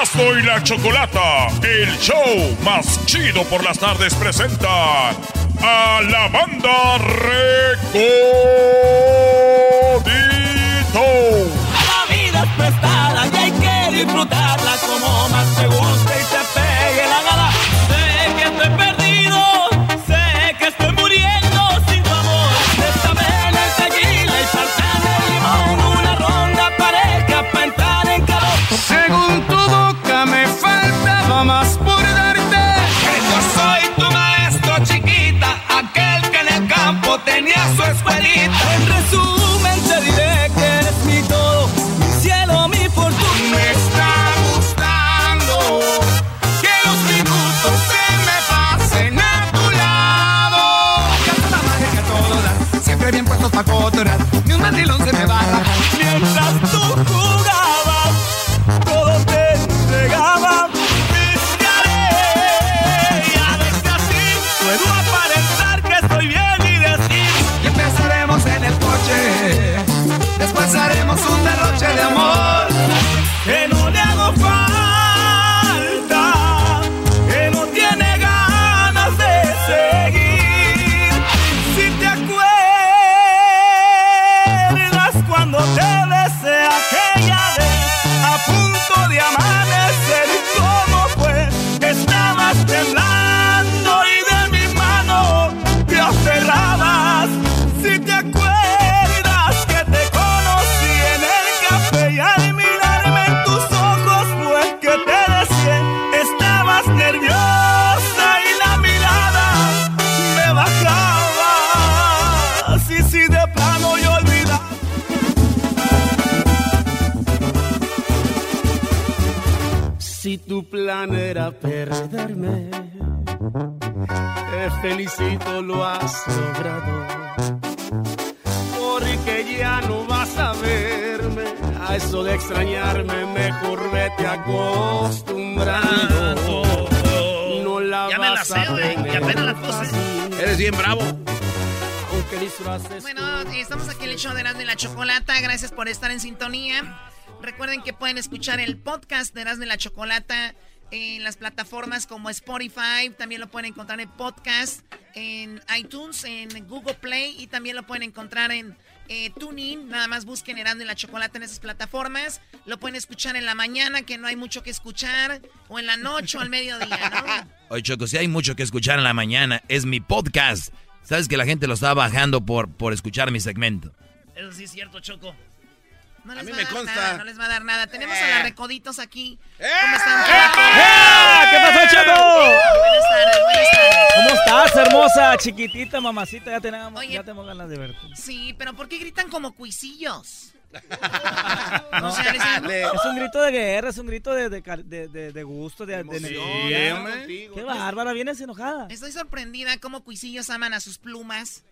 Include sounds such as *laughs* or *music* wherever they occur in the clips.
Erasmo y la Chocolata, el show más chido por las tardes, presenta a la banda Recodito. La vida es prestada y hay que disfrutarla como más te Jesús. Pueden escuchar el podcast de Erasmo y la Chocolata en las plataformas como Spotify. También lo pueden encontrar en podcast, en iTunes, en Google Play y también lo pueden encontrar en eh, TuneIn. Nada más busquen Erasmo y la Chocolata en esas plataformas. Lo pueden escuchar en la mañana, que no hay mucho que escuchar, o en la noche o al mediodía, ¿no? Oye, Choco, si hay mucho que escuchar en la mañana, es mi podcast. Sabes que la gente lo está bajando por, por escuchar mi segmento. Eso sí es cierto, Choco. No les mí va me a dar consta. nada, no les va a dar nada. Tenemos a Eh. las recoditos aquí. ¡Eh! ¿Cómo están? ¿Qué pasó, Choco? Buenas tardes, buenas tardes. ¿Cómo estás, hermosa, chiquitita, mamacita? Ya tenemos, Oye. ya tenemos ganas de verte. Sí, pero ¿por qué gritan como cuisillos? No, *laughs* O sea, les digo- es un grito de guerra, es un grito de, de, de- de- de gusto, de, energía. hombre. Qué bárbara, vienes enojada. Estoy sorprendida cómo cuisillos aman a sus plumas.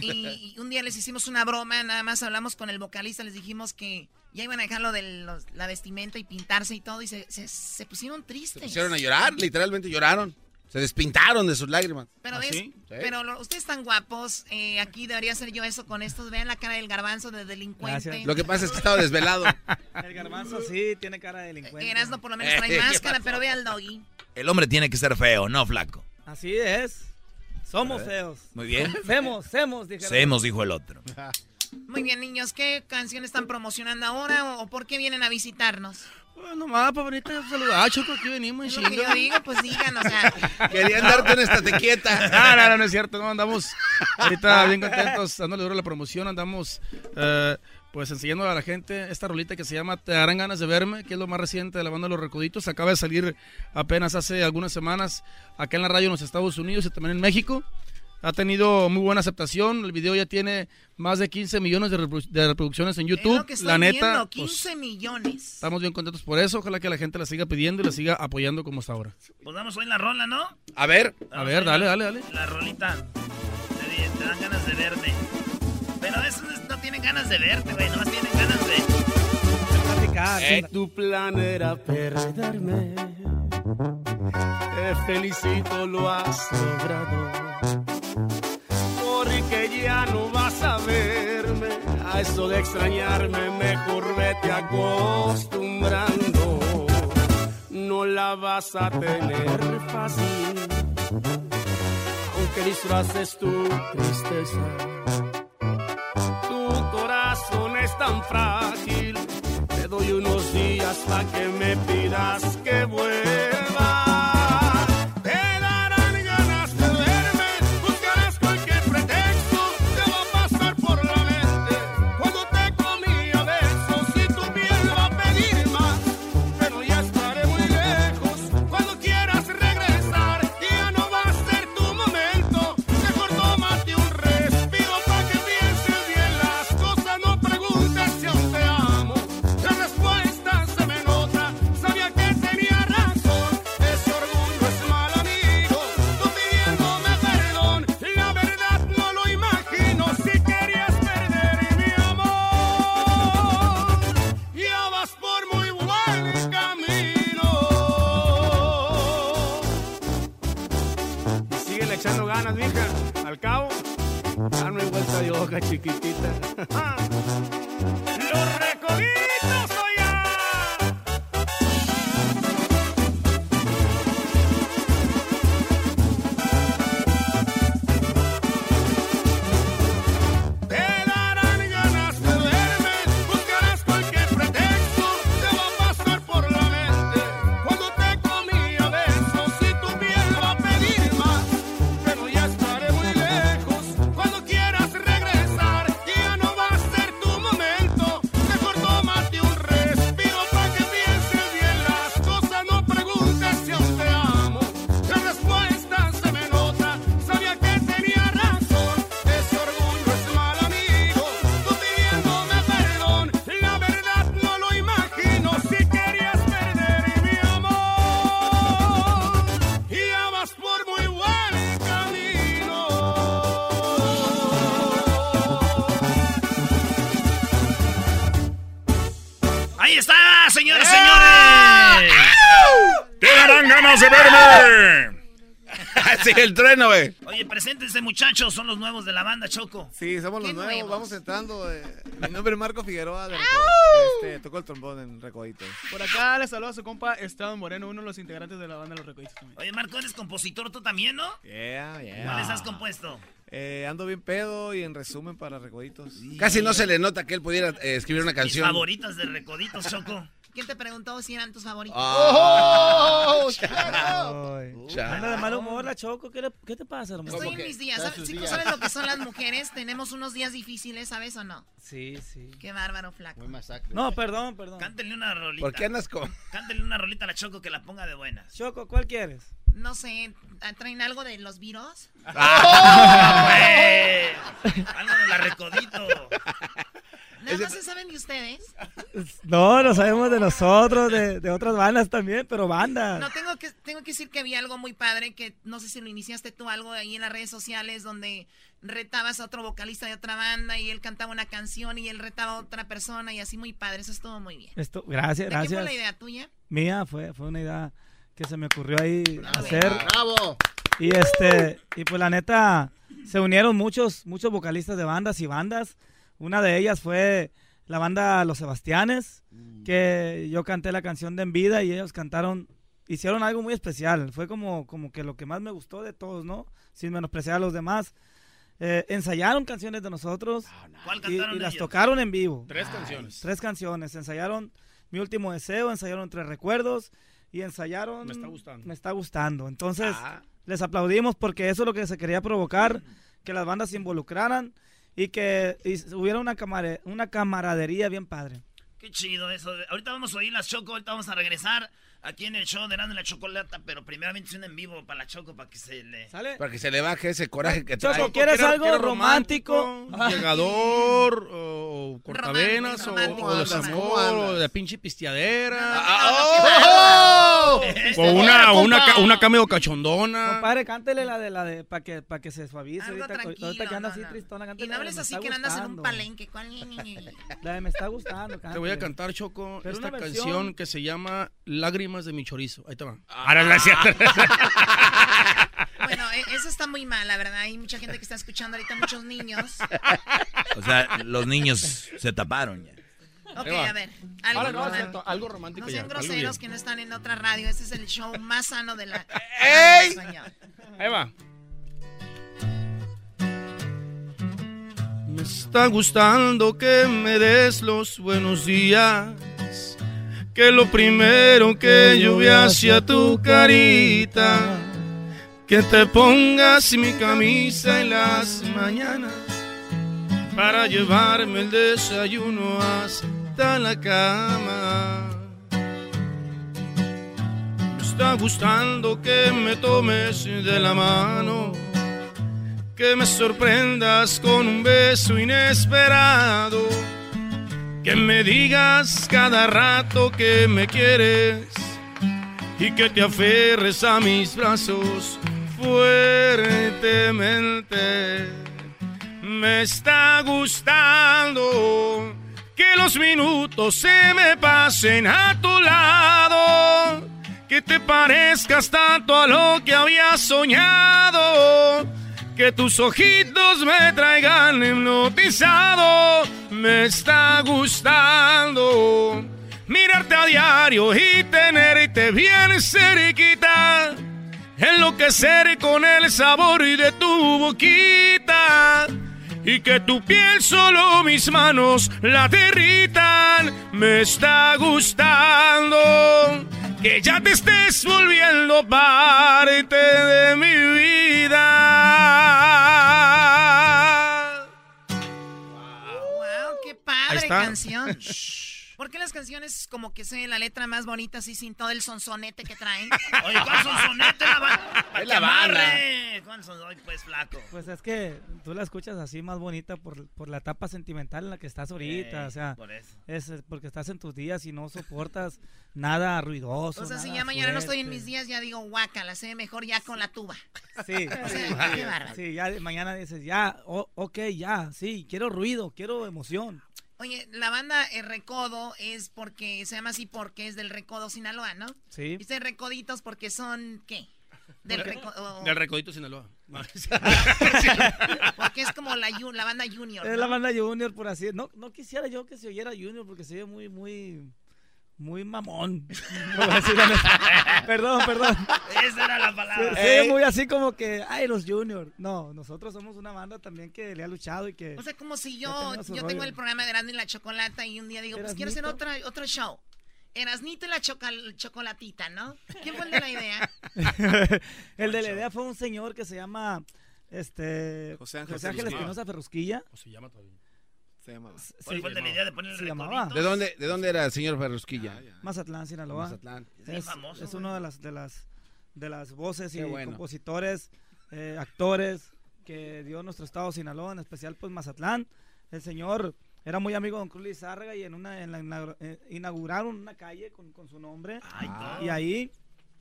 Y, y un día les hicimos una broma, nada más hablamos con el vocalista, les dijimos que ya iban a dejar lo de los- la vestimenta y pintarse y todo, y se, se- se pusieron Se tristes. pusieron a llorar, literalmente lloraron. Se despintaron de sus lágrimas. Pero, ¿Ah, ves, sí? pero lo- ustedes están guapos. eh, aquí debería hacer yo eso con estos. Vean la cara del garbanzo de delincuente. Gracias. Lo que pasa es que estaba desvelado. *laughs* El garbanzo sí tiene cara de delincuente. Erasmo por lo menos trae Eh, *laughs* ¿qué máscara, pero ve al doggy. El hombre tiene que ser feo, no flaco. Así es. Somos feos. Muy bien. *laughs* Semos, semos, dijeron. Semos, dijo el otro. *laughs* Muy bien, niños, ¿qué canción están promocionando ahora o, o por qué vienen a visitarnos? Pues nomás para venirte a saludar, Choco, aquí venimos. Es lo que yo digo, pues digan, o sea. *laughs* Querían darte una estate quieta. No, no, no, no es cierto, no, andamos ahorita bien contentos, dándole duro a la promoción, andamos eh, pues enseñando a la gente esta rolita que se llama Te darán ganas de verme, que es lo más reciente de la banda Los Recoditos, acaba de salir apenas hace algunas semanas acá en la radio en los Estados Unidos y también en México. Ha tenido muy buena aceptación, el video ya tiene más de 15 millones de, reprodu- de reproducciones en Es YouTube. lo que estoy la neta, viendo, pues, 15 millones. estamos bien contentos por eso, ojalá que la gente la siga pidiendo y la siga apoyando como hasta ahora. Pues damos hoy la rola, ¿no? A ver. A ver, dale, dale, dale. La rolita. Te, te dan ganas de verme. Pero esos no tienen ganas de verte, güey. Nomás tienen ganas de. Eh, Tu plan era perderme. Te felicito, lo has logrado. Porque ya no vas a verme. A eso de extrañarme, mejor vete acostumbrando. No la vas a tener fácil. Aunque disfraces tu tristeza. Corazón es tan frágil. Te doy unos días para que me pidas que vuelva. Echando ganas, mija. Al cabo, ya no hay vuelta de hoja, chiquitita. *laughs* *laughs* el trueno, güey. Oye, preséntense, muchachos. Son los nuevos de la banda, Choco. Sí, somos los ¿Qué nuevos, nuevos? vamos entrando. eh, *laughs* mi nombre es Marco Figueroa, de este, toco el trombón en Recoditos. Por acá le saluda a su compa Esteban Moreno, uno de los integrantes de la banda Los Recoditos también. Oye, Marco, eres compositor tú también, ¿no? Yeah, yeah. ¿Cuáles has compuesto? Eh, ando bien pedo y en resumen para Recoditos. Casi no se le nota que él pudiera eh, escribir una Mis canción. favoritas de Recoditos, Choco. ¿Quién te preguntó si eran tus favoritos? ¡Oh! *laughs* Ay. Anda de mal humor la Choco. ¿Qué, le- qué te pasa, hermano? Estoy en mis días. ¿Sabes, chicos, ¿sabes lo que son las mujeres? Tenemos unos días difíciles, ¿sabes o no? Sí, sí. Qué bárbaro, flaco. Muy masacre. No, perdón, perdón. Cántenle una rolita. ¿Por qué andas con...? Cántenle una rolita a la Choco que la ponga de buenas. Choco, ¿cuál quieres? No sé, ¿traen algo de los virus? ¡Ah, *laughs* güey! Algo de la Recodito. Nada más se saben de ustedes. No, lo sabemos de nosotros, de, de otras bandas también, pero bandas. No, tengo que, tengo que decir que vi algo muy padre, que no sé si lo iniciaste tú, algo ahí en las redes sociales, donde retabas a otro vocalista de otra banda y él cantaba una canción y él retaba a otra persona y así muy padre, eso estuvo muy bien. Esto, gracias, ¿De qué gracias. fue la idea tuya? Mía, fue, fue una idea que se me ocurrió ahí Bravo. hacer. ¡Bravo! Y este, y pues la neta, se unieron muchos, muchos vocalistas de bandas y bandas. Una de ellas fue la banda Los Sebastianes, que yo canté la canción de En Vida y ellos cantaron, hicieron algo muy especial. Fue como, como que lo que más me gustó de todos, ¿no? Sin menospreciar a los demás. Eh, ensayaron canciones de nosotros ¿Cuál y, cantaron y las ellos? tocaron en vivo. Tres canciones. Tres canciones. Ensayaron Mi último deseo, ensayaron Tres Recuerdos y ensayaron... Me está gustando. Me está gustando. Entonces, Ah. les aplaudimos porque eso es lo que se quería provocar, que las bandas se involucraran y que y hubiera una, camare- una camaradería bien padre. Qué chido eso. Ahorita vamos a oír las Choco, ahorita vamos a regresar aquí en el show de y la Chocolata, pero primeramente un en vivo para la Choco para que se le... ¿Sale? Para que se le baje ese coraje que trae. Choco, ¿quieres Quiero- algo quiero romántico? Llegador, o cortavenas, o, Romántico, o desamor, o de pinche pisteadera. ¡Oh! O una, una, una cameo cachondona. Compadre, cántele la de la de para que para que se suavice Algo ahorita, tranquilo, ahorita que anda no, así no. tristona, Y cántele no la de hables así que no andas en un palenque. ¿cuál? La de me está gustando, Te voy a cantar, Choco, Pero esta canción que se llama Lágrimas de mi chorizo. Ahí te va. Bueno, e- eso está muy mal, la verdad. Hay mucha gente que está escuchando ahorita, muchos niños. O sea, los niños se taparon ya. Ok, a ver. Algo, Ahora no, romántico. algo romántico No ya, sean algo groseros que no están en otra radio. Este es el show más sano de la... ¡Ey! Ahí va. Me está gustando que me des los buenos días. Que lo primero que yo hacia tu carita. Que te pongas mi camisa en las mañanas. Para llevarme el desayuno hasta la cama. Me está gustando que me tomes de la mano, que me sorprendas con un beso inesperado, que me digas cada rato que me quieres y que te aferres a mis brazos fuertemente. Me está gustando que los minutos se me pasen a tu lado, que te parezcas tanto a lo que había soñado, que tus ojitos me traigan hipnotizado. Me está gustando mirarte a diario y tenerte bien cerquita, enloquecer con el sabor de tu boquita y que tu piel solo mis manos la derritan. Me está gustando que ya te estés volviendo parte de mi vida. Wow, qué Ahí padre canción. *laughs* ¿Por qué las canciones como que se la letra más bonita así sin todo el sonsonete que traen? *laughs* Oye, ¿cuál sonsonete? La pa' Es la amarre. ¿Cuál son? Pues, flaco. Pues es que tú la escuchas así más bonita por, por la etapa sentimental en la que estás ahorita, o sea, por eso. es eh, porque estás en tus días y no soportas *laughs* nada ruidoso. O sea, si ya mañana no estoy en mis días, ya digo, guaca, la sé mejor ya con la tuba. Sí, *laughs* O sea, qué bárbaro. sí, ya mañana dices, ya, o- ok, ya, sí, quiero ruido, quiero emoción. Oye, la banda El Recodo es porque, se llama así porque es del Recodo Sinaloa, ¿no? Sí. Dice Recoditos porque son, ¿qué? Del Recodo. Del Recodito Sinaloa. *laughs* Porque es como la, la banda Junior. Es la banda Junior, por así. No, no quisiera yo que se oyera Junior porque se oye muy, muy, muy mamón. *laughs* Perdón, perdón. Esa era la palabra. oye muy así como que, ay, los Junior. No, nosotros somos una banda también que le ha luchado y que. O sea, como si yo, yo tengo rollo. el programa de Erasmo y la Chocolata y un día digo, pues quiero hacer otra, otro show. Erasnito y la chocal- chocolatita, ¿no? ¿Quién fue el de la idea? *laughs* el de la idea fue un señor que se llama este José Ángel José Ángel. Espinosa Ferrusquilla. ¿Cómo se llama todavía? Se llamaba. ¿Cuál fue el de la idea de poner el se llamaba. ¿De dónde, ¿De dónde era el señor Ferrusquilla? Mazatlán, Sinaloa. Mazatlán. Es Es, famoso, es uno de las de las de las voces y bueno. compositores, eh, actores que dio nuestro estado Sinaloa, en especial pues Mazatlán. El señor era muy amigo de Don Cruz Lizárraga y en una en la eh, inauguraron una calle con, con su nombre Ay, no. y ahí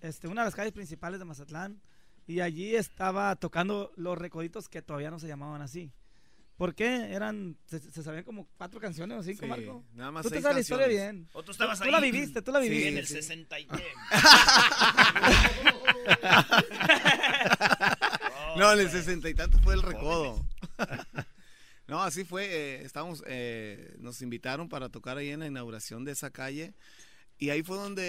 este una de las calles principales de Mazatlán y allí estaba tocando los recoditos que todavía no se llamaban así. ¿Por qué? Eran, se, se sabían como cuatro canciones o cinco, Sí, Marco. nada más Tú te sabes la historia bien. ¿O tú estabas tú ahí? la viviste, tú la Sí, viviste. en el sí. 60 y. *laughs* No, en el sesenta y tanto fue el recodo. No, así fue. eh, estábamos, eh, nos invitaron para tocar ahí en la inauguración de esa calle. Y ahí fue donde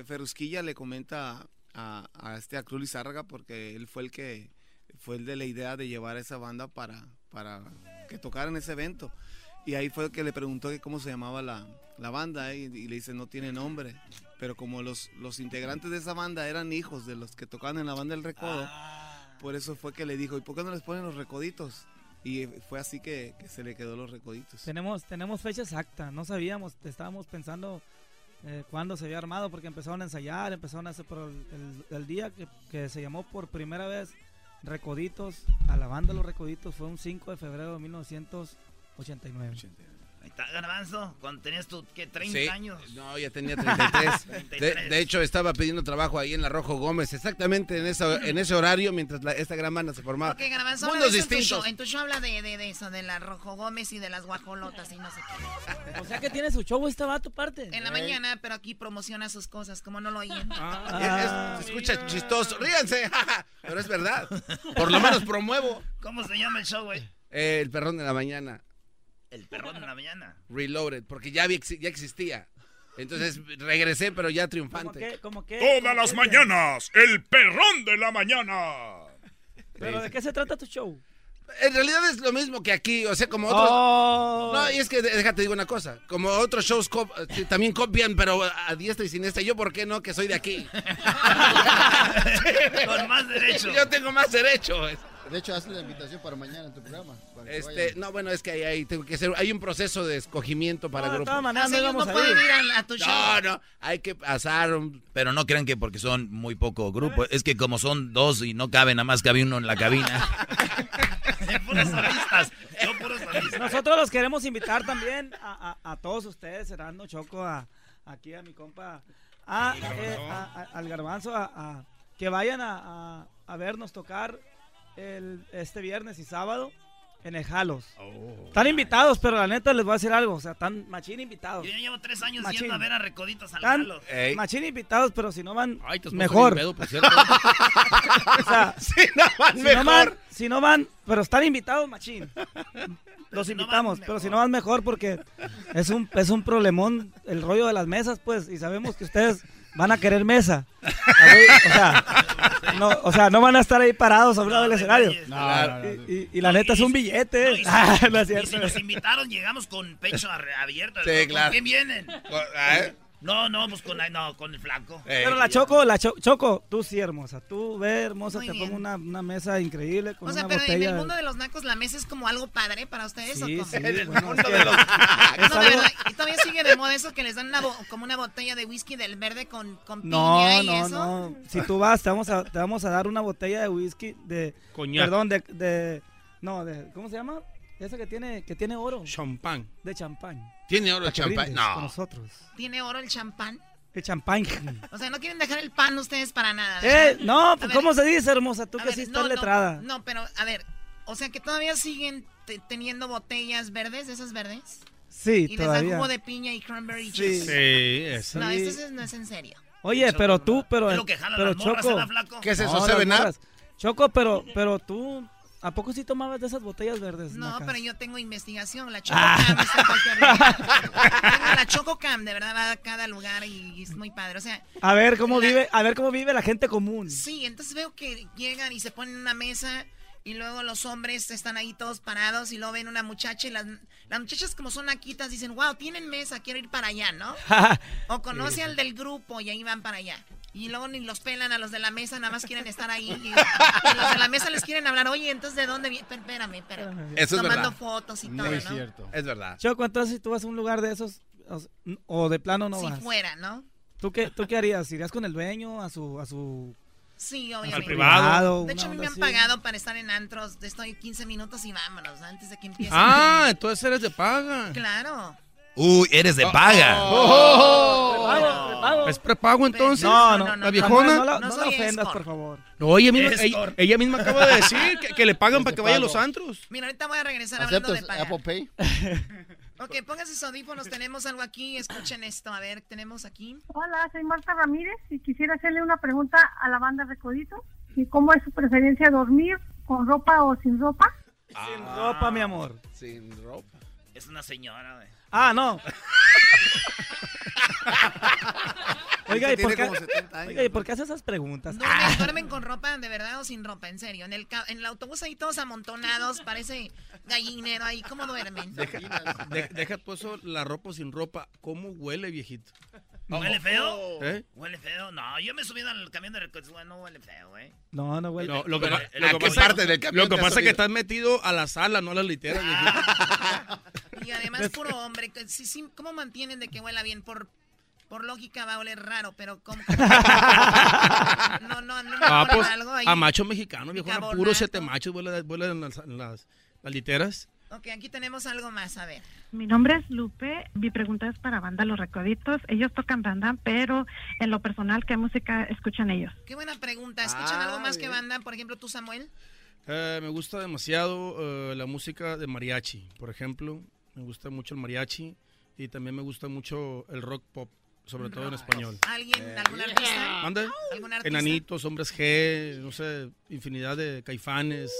eh, Ferrusquilla le comenta a, a este a Cruz Lizárraga, porque él fue el que fue el de la idea de llevar a esa banda para, para que tocaran ese evento. Y ahí fue que le preguntó que cómo se llamaba la, la banda eh, y, y le dice no tiene nombre. Pero como los, los integrantes de esa banda eran hijos de los que tocaban en la banda del Recodo, por eso fue que le dijo, ¿y por qué no les ponen los recoditos? Y fue así que, que se le quedó los recoditos. Tenemos, tenemos fecha exacta, no sabíamos, estábamos pensando eh, cuándo se había armado porque empezaron a ensayar, empezaron a hacer, pero el, el- el día que, que se llamó por primera vez Recoditos, a la banda Los Recoditos, fue un 5 de febrero de 1989. Ahí está, Garbanzo, cuando tenías tú, ¿qué? 30 Sí. años. No, ya tenía *laughs* 33. de, 33. de hecho, estaba pidiendo trabajo ahí en la Rojo Gómez, exactamente en, esa, en ese horario, mientras la- esta gran banda se formaba. Ok, Garbanzo, Mundos de en tu distintos. show. En tu show habla de, de, de eso, de la Rojo Gómez y de las guajolotas y no sé qué. O sea que tiene su show este vato parte. En la mañana, pero aquí promociona sus cosas, como no lo oyen. Ah, *laughs* Es- es- se escucha chistoso. Ríanse, *laughs* jaja, pero es verdad. Por lo menos promuevo. ¿Cómo se llama el show, güey? Eh, el perrón de la mañana, El perrón de la mañana. Reloaded, porque ya, ya existía. Entonces regresé, pero ya ¿Cómo triunfante. que, cómo que, Todas cómo las que- mañanas, el perrón de la mañana. ¿Pero de qué se trata tu show? En realidad es lo mismo que aquí, o sea, como otros... Oh. No, y es que déjate digo una cosa, como otros shows cop- también copian, pero a diestra y siniestra, yo por qué no, que soy de aquí. *laughs* Con más derecho. Yo tengo más derecho. De hecho, hazle la invitación para mañana en tu programa. para Este, no, bueno, es que hay, hay- tengo que hacer, hay un proceso de escogimiento para No, grupos. maneras, no ellos íbamos no a pueden ir. ir a, a tu show. No, no, hay que pasar un... Pero no crean que porque son muy poco grupo. Es que como son dos y no cabe, nada más cabe uno en la cabina. *laughs* puros. Nosotros los queremos invitar también a, a- a todos ustedes, Serando Choco, a, aquí a mi compa, a, eh, a- a- al garbanzo, a, a- que vayan a, a- a vernos tocar el, este viernes y sábado en el Jalos. Están invitados, pero la neta les voy a decir algo, o sea, están machín invitados. Yo ya llevo tres años Machín. yendo a ver a Recoditos al Están Jalo. Ey. machín invitados, pero si no van, Ay, mejor. pedo, por cierto. *laughs* O sea, *laughs* Sí, no, van si no van, mejor. si no van, pero están invitados, machín. Los si no invitamos, van, pero si mejor. no van mejor porque es un es un problemón el rollo de las mesas, pues, y sabemos que ustedes van a querer mesa. O sea, no, o sea, no van a estar ahí parados a un lado del escenario. detalles. No, no, no. Y, y- y la neta es un No, billete. *laughs* y si- Ah, no es Y cierto. si nos invitaron, llegamos con pecho ar- abierto. Sí, ¿Con claro. quién vienen? ¿Eh? No, no, pues con, no, con el flaco. Eh, Pero la Choco, la Cho- Choco, tú sí hermosa, tú ve hermosa, Muy te bien. pongo una, una mesa increíble con O sea, una pero en botella. el mundo de los nacos la mesa es como algo padre para ustedes Sí, o cómo? sí, *laughs* En el bueno, mundo de los- *laughs* es No, de verdad, y todavía sigue de moda eso que les dan una bo- como una botella de whisky del verde con, con piña No, y no, eso. no. Si tú vas, te vamos a, te vamos a dar una botella de whisky de. Coñac. Perdón, de, de. No, de. ¿Cómo se llama? Esa que tiene, que tiene oro. Champán. De champán. ¿Tiene oro el champán? Con No. nosotros. Tiene oro el champán. De champán. O sea, no quieren dejar el pan ustedes para nada. eh, no, pues ver, ¿cómo se dice, hermosa? Tú que ver, sí estás no, letrada. No, pero a ver, o sea que todavía siguen te- teniendo botellas verdes, esas verdes. Sí, y les dan jugo de piña y cranberry Sí. juice. Sí, eso. No, Sí. esto es- no es en serio. Oye, pero tú, pero. Es lo que jalan pero las morras, Choco. ¿Qué es eso, No, Seven. Choco, pero, pero tú. ¿A poco sí tomabas de esas botellas verdes? No, pero yo tengo investigación. La Ah. Chococam está en cualquier lugar. Tengo la Chococam, de verdad, va a cada lugar y es muy padre. O sea, A ver cómo La- vive, a ver cómo vive la gente común. sí, entonces veo que llegan y se ponen en una mesa y luego los hombres están ahí todos parados y luego ven una muchacha y las, las muchachas como son naquitas dicen, wow, tienen mesa, quiero ir para allá, ¿no? *laughs* O conoce al del grupo y ahí van para allá. Y luego ni los pelan a los de la mesa, nada más quieren estar ahí. Y, y los de la mesa les quieren hablar, oye, entonces ¿de dónde viene? Espérame, espérame. Eso es Tomando verdad. fotos y todo, Muy ¿no? cierto. Es verdad. Choco, entonces si tú vas a un lugar de esos, o, o de plano no si vas. fuera, ¿no? ¿Tú qué, ¿Tú qué harías? ¿Irías con el dueño a su, a su Sí, Al obviamente. privado. De hecho, a mí me han pagado para estar en antros. Estoy 15 minutos y vámonos antes de que empiece. Ah, entonces eres de paga. Claro. Uy, eres de paga. Prepago, prepago. ¿Es prepago entonces? No, no, ¿La no, viejona? No, la- No no la ofendas, por favor. No, ella misma, Es ella, cor- ella misma acaba de decir que, que le pagan para que vaya a los antros. Mira, ahorita voy a regresar hablando de ¿Aceptas pagar. Apple Pay? *laughs* Ok, pónganse sus audífonos. Tenemos algo aquí. Escuchen esto. A ver, tenemos aquí. Hola, soy Marta Ramírez y quisiera hacerle una pregunta a la banda Recodito. ¿Y cómo es su preferencia dormir, con ropa o sin ropa? Sin ropa, mi amor. Sin ropa. Es una señora, güey. Ah, no. *laughs* Oiga, ¿y por, qué, como 70 años. oiga, ¿y por qué hace esas preguntas? ¿Duermen, duermen con ropa de verdad o sin ropa? En serio. En el, ca- en el autobús ahí todos amontonados, parece gallinero ahí. ¿Cómo duermen? Deja, de- deja tú eso, la ropa o sin ropa. ¿Cómo huele, viejito? ¿Huele feo? ¿Eh? ¿Huele feo? No, yo me he subido al camión de recogida, no huele feo, ¿eh? No, no huele. No, lo que, ¿A pa- qué lo que pasa, parte del camión lo que pasa es que estás metido a la sala, no a las literas. viejito. *laughs* Y además puro hombre. que ¿Cómo mantienen de que huela bien? Por, por lógica va a oler raro, pero ¿cómo? cómo- *laughs* no, no, no Ah, pues, algo ahí. a macho mexicano, viejo, Bicarbonato. puro siete machos vuelan, vuelan en las, en las- las literas. Ok, aquí tenemos algo más, a ver. Mi nombre es Lupe. Mi pregunta es para Banda Los Recoditos. Ellos tocan banda, pero en lo personal, ¿qué música escuchan ellos? Qué buena pregunta. ¿Escuchan Ah, algo más que bien. banda? Por ejemplo, tú, Samuel. Eh, me gusta demasiado eh, la música de mariachi, por ejemplo. Me gusta mucho el mariachi y también me gusta mucho el rock pop, sobre todo en español. ¿Alguien, algún artista? ¿Mande? ¿Algún artista? Enanitos, hombres G, no sé, infinidad de caifanes.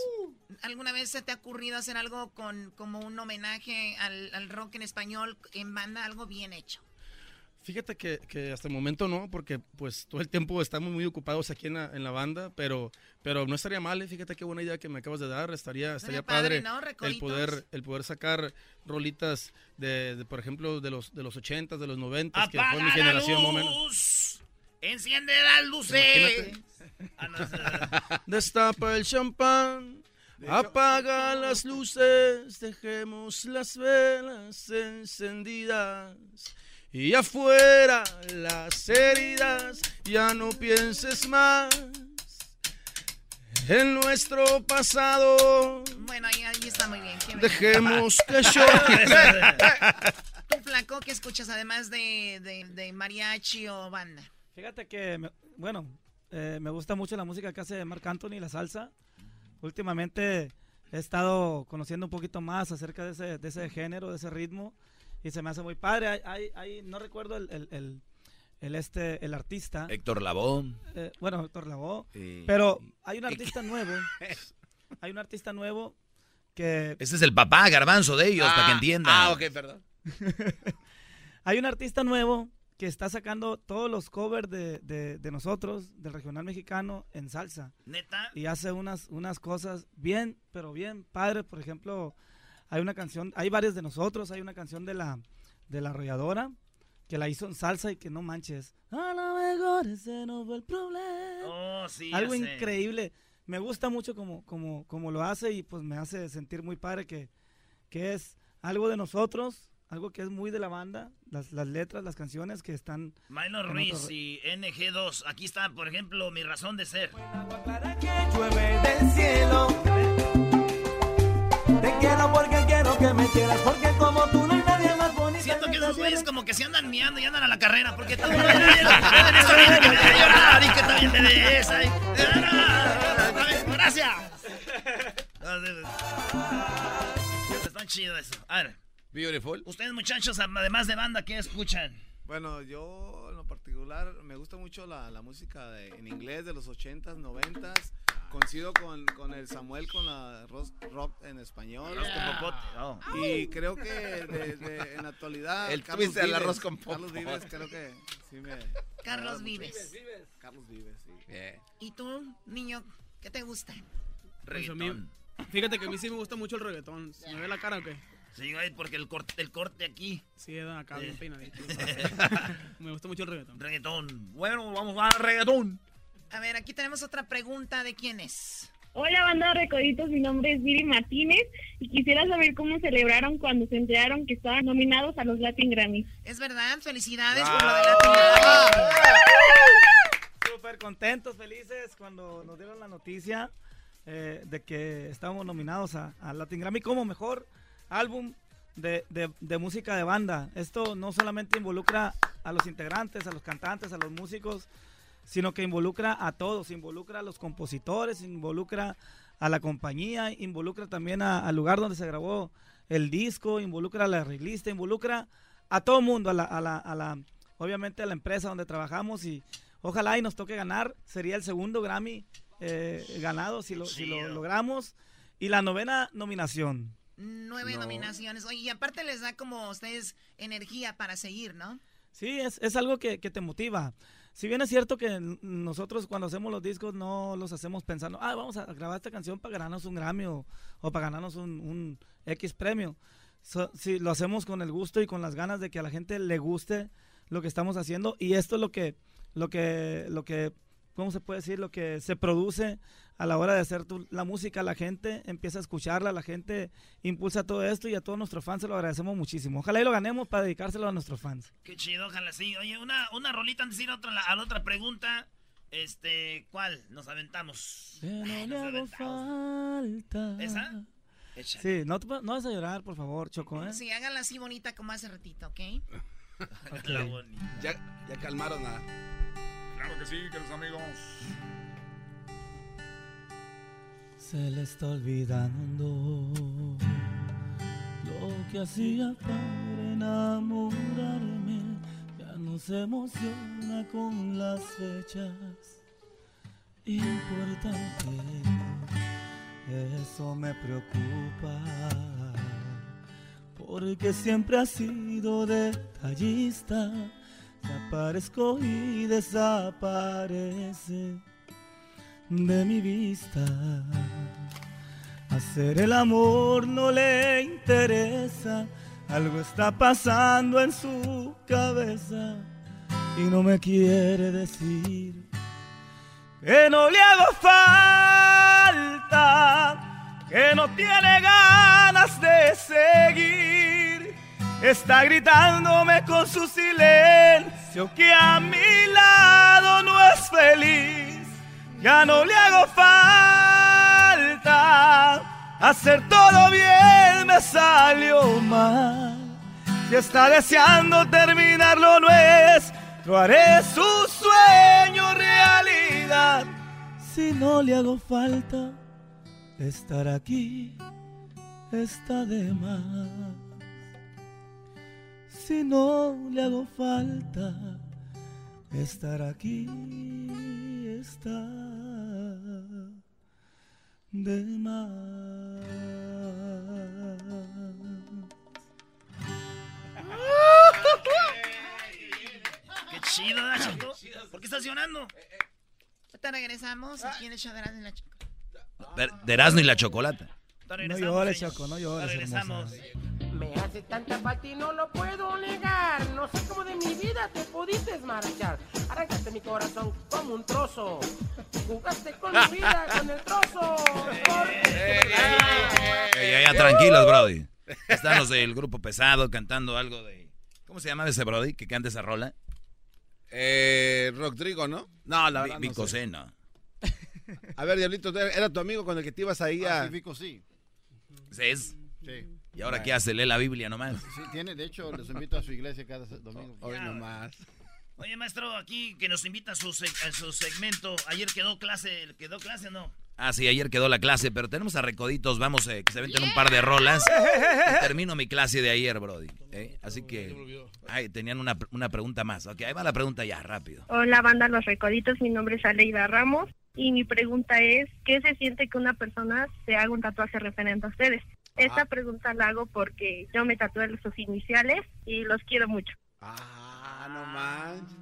¿Alguna vez se te ha ocurrido hacer algo con como un homenaje al, al rock en español en banda? Algo bien hecho. Fíjate que, que hasta el momento no, porque pues todo el tiempo estamos muy ocupados aquí en la, en la banda, pero, pero no estaría mal, ¿eh? fíjate qué buena idea que me acabas de dar, estaría, estaría padre, padre, ¿no? el poder el poder sacar rolitas de, de, por ejemplo de los de los 80 de los 90 que fue ¡Apaga mi generación luz! ¡Enciende las luces! Ah, *laughs* Destapa el champán, apaga las luces, dejemos las velas encendidas. Y afuera las heridas, ya no pienses más en nuestro pasado. Bueno, ahí, ahí está muy bien. qué bien. Dejemos que *laughs* yo. ¿Tú, Flaco, qué escuchas además de, de, de mariachi o banda? Fíjate que, me- bueno, eh, me gusta mucho la música que hace Marc Anthony, la salsa. Últimamente he estado conociendo un poquito más acerca de ese, de ese género, de ese ritmo, y se me hace muy padre. Hay, hay- hay- no recuerdo el, el- el- el este, el artista. Héctor Lavoe. Eh, bueno, Héctor. Sí. Pero hay un artista nuevo. *laughs* Hay un artista nuevo que... Este es el papá garbanzo de ellos, para que entiendan. Ah, ok, perdón. *laughs* Hay un artista nuevo que está sacando todos los covers de, de- de nosotros, del regional mexicano, en salsa. ¿Neta? Y hace unas, unas cosas bien, pero bien padre. Por ejemplo, hay una canción, hay varias de nosotros, hay una canción de la, de la arrolladora que la hizo en salsa y que no manches. A lo mejor ese no fue el problema. Oh, sí, Algo increíble. Me gusta mucho como, como, como lo hace y pues me hace sentir muy padre que, que es algo de nosotros, algo que es muy de la banda, las, las letras, las canciones que están... Milo Ruiz otro- y NG2. Aquí está, por ejemplo, mi razón de ser. llueve del cielo. Te quiero porque que me quieras, porque como tú no hay nadie más bonita. Siento que esos güeyes como que se andan miando y andan a la carrera. Porque mundo está bien que me da llorar y que también me des. ay. Gracias. Está chido eso. A ver. Beautiful. Ustedes, muchachos, además de banda, ¿qué escuchan? Bueno, yo en lo particular me gusta mucho la, la música de- en inglés de los 80s, 90s. Coincido con, con el Samuel con la rock en español. Arroz con popote, oh. Y creo que de- de- en la actualidad. El Carlos twist del Vives, arroz con Carlos popote. Vives, creo que sí me. Carlos. Vives. Carlos Vives, sí. ¿Y tú, niño, qué te gusta? Pues a mí- fíjate que a mí sí me gusta mucho el reggaetón. ¿Se me ve la cara o qué? Sí, güey, porque el corte, el corte aquí. Sí, acá bien Eh. peinadito. *laughs* me gusta mucho el reggaetón. Reggaetón. Bueno, vamos a reggaetón. A ver, aquí tenemos otra pregunta de quién es. Hola, banda de Recoditos, mi nombre es Viri Martínez y quisiera saber cómo celebraron cuando se enteraron que estaban nominados a los Latin Grammys. Es verdad, felicidades por lo de la Súper contentos, felices cuando nos dieron la noticia eh, de que estábamos nominados a, a Latin Grammy como mejor álbum de, de- de música de banda. Esto no solamente involucra a los integrantes, a los cantantes, a los músicos, sino que involucra a todos, involucra a los compositores, involucra a la compañía, involucra también a- al lugar donde se grabó el disco, involucra a la arreglista, involucra a todo el mundo, a la, a la, a la- obviamente a la empresa donde trabajamos y ojalá y nos toque ganar, sería el segundo Grammy eh, ganado si lo, si lo logramos y la novena nominación. Nueve No. nominaciones. Oye, y aparte les da como a ustedes energía para seguir, ¿no? Sí, es, es algo que, que te motiva. Si bien es cierto que nosotros cuando hacemos los discos no los hacemos pensando, ah, vamos a grabar esta canción para ganarnos un Grammy o, o para ganarnos un, X premio. So- lo hacemos con el gusto y con las ganas de que a la gente le guste lo que estamos haciendo y esto es lo que, lo que, lo que, ¿cómo se puede decir? Lo que se produce a la hora de hacer tu- la música, la gente empieza a escucharla, la gente impulsa todo esto y a todos nuestros fans se lo agradecemos muchísimo. Ojalá y lo ganemos para dedicárselo a nuestros fans. Qué chido, ojalá sí. Oye, una, una rolita antes de ir a, otra, a la otra pregunta. Este, ¿cuál? Nos aventamos. Que no Ay, le nos hago aventamos. falta. ¿Esa? Échale. Sí, no, no vas a llorar, por favor, Choco, ¿eh? Sí, hágala así bonita como hace ratito, ¿ok? *laughs* La bonita. Ya, ya calmaron a. Claro que sí, queridos amigos. Se le está olvidando lo que hacía para enamorarme. Ya no se emociona con las fechas importantes. Eso me preocupa. Porque siempre ha sido detallista. Se aparezco y desaparece de mi vista. Hacer el amor no le interesa, algo está pasando en su cabeza y no me quiere decir que no le hago falta, que no tiene ganas de seguir. Está gritándome con su silencio que a mi lado no es feliz. Ya no le hago falta. Hacer todo bien me salió mal. Si está deseando terminarlo nuestro, haré su sueño realidad. Si no le hago falta, estar aquí está de más. Si no le hago falta, estar aquí está de más. Qué chido, ¿verdad, Choco? ¿Por qué estás llorando? Ahorita regresamos aquí en el show de Erasmo y la Choco. De, de Erasmo y la chocolata. No llores, Choco, no llores, regresamos. hermosa. Me hace tanta falta y no lo puedo negar. No sé cómo de mi vida te pudiste marchar. Arrancaste mi corazón como un trozo. Jugaste con mi vida, con el trozo. Ya, ya, tranquilos, Brody. Están los del grupo pesado cantando algo de. ¿Cómo se llama ese Brody que canta esa rola? Eh, Rodrigo, ¿no? No, la verdad. Mi no sé. No. A ver, Diablito, era tu amigo con el que te ibas ahí a. Ah, sí, Vico, sí. ¿Es? Sí. ¿Y ahora qué hace? Lee la Biblia nomás. Sí, tiene, de hecho, los invito a su iglesia cada domingo. Hoy nomás. Oye, maestro, aquí que nos invita a su, seg- a su segmento. Ayer quedó clase, ¿quedó clase o no? Ah, sí, ayer quedó la clase, pero tenemos a Recoditos, vamos, eh, que se venten un par de rolas. *laughs* Y termino mi clase de ayer, Brody. ¿eh? Así que, ay, tenían una, una pregunta más. Ok, ahí va la pregunta ya, rápido. Hola, banda Los Recoditos. Mi nombre es Aleida Ramos. Y mi pregunta es: ¿qué se siente que una persona se haga un tatuaje referente a ustedes? Esta pregunta la hago porque yo me tatué sus iniciales y los quiero mucho. Ah, no manches.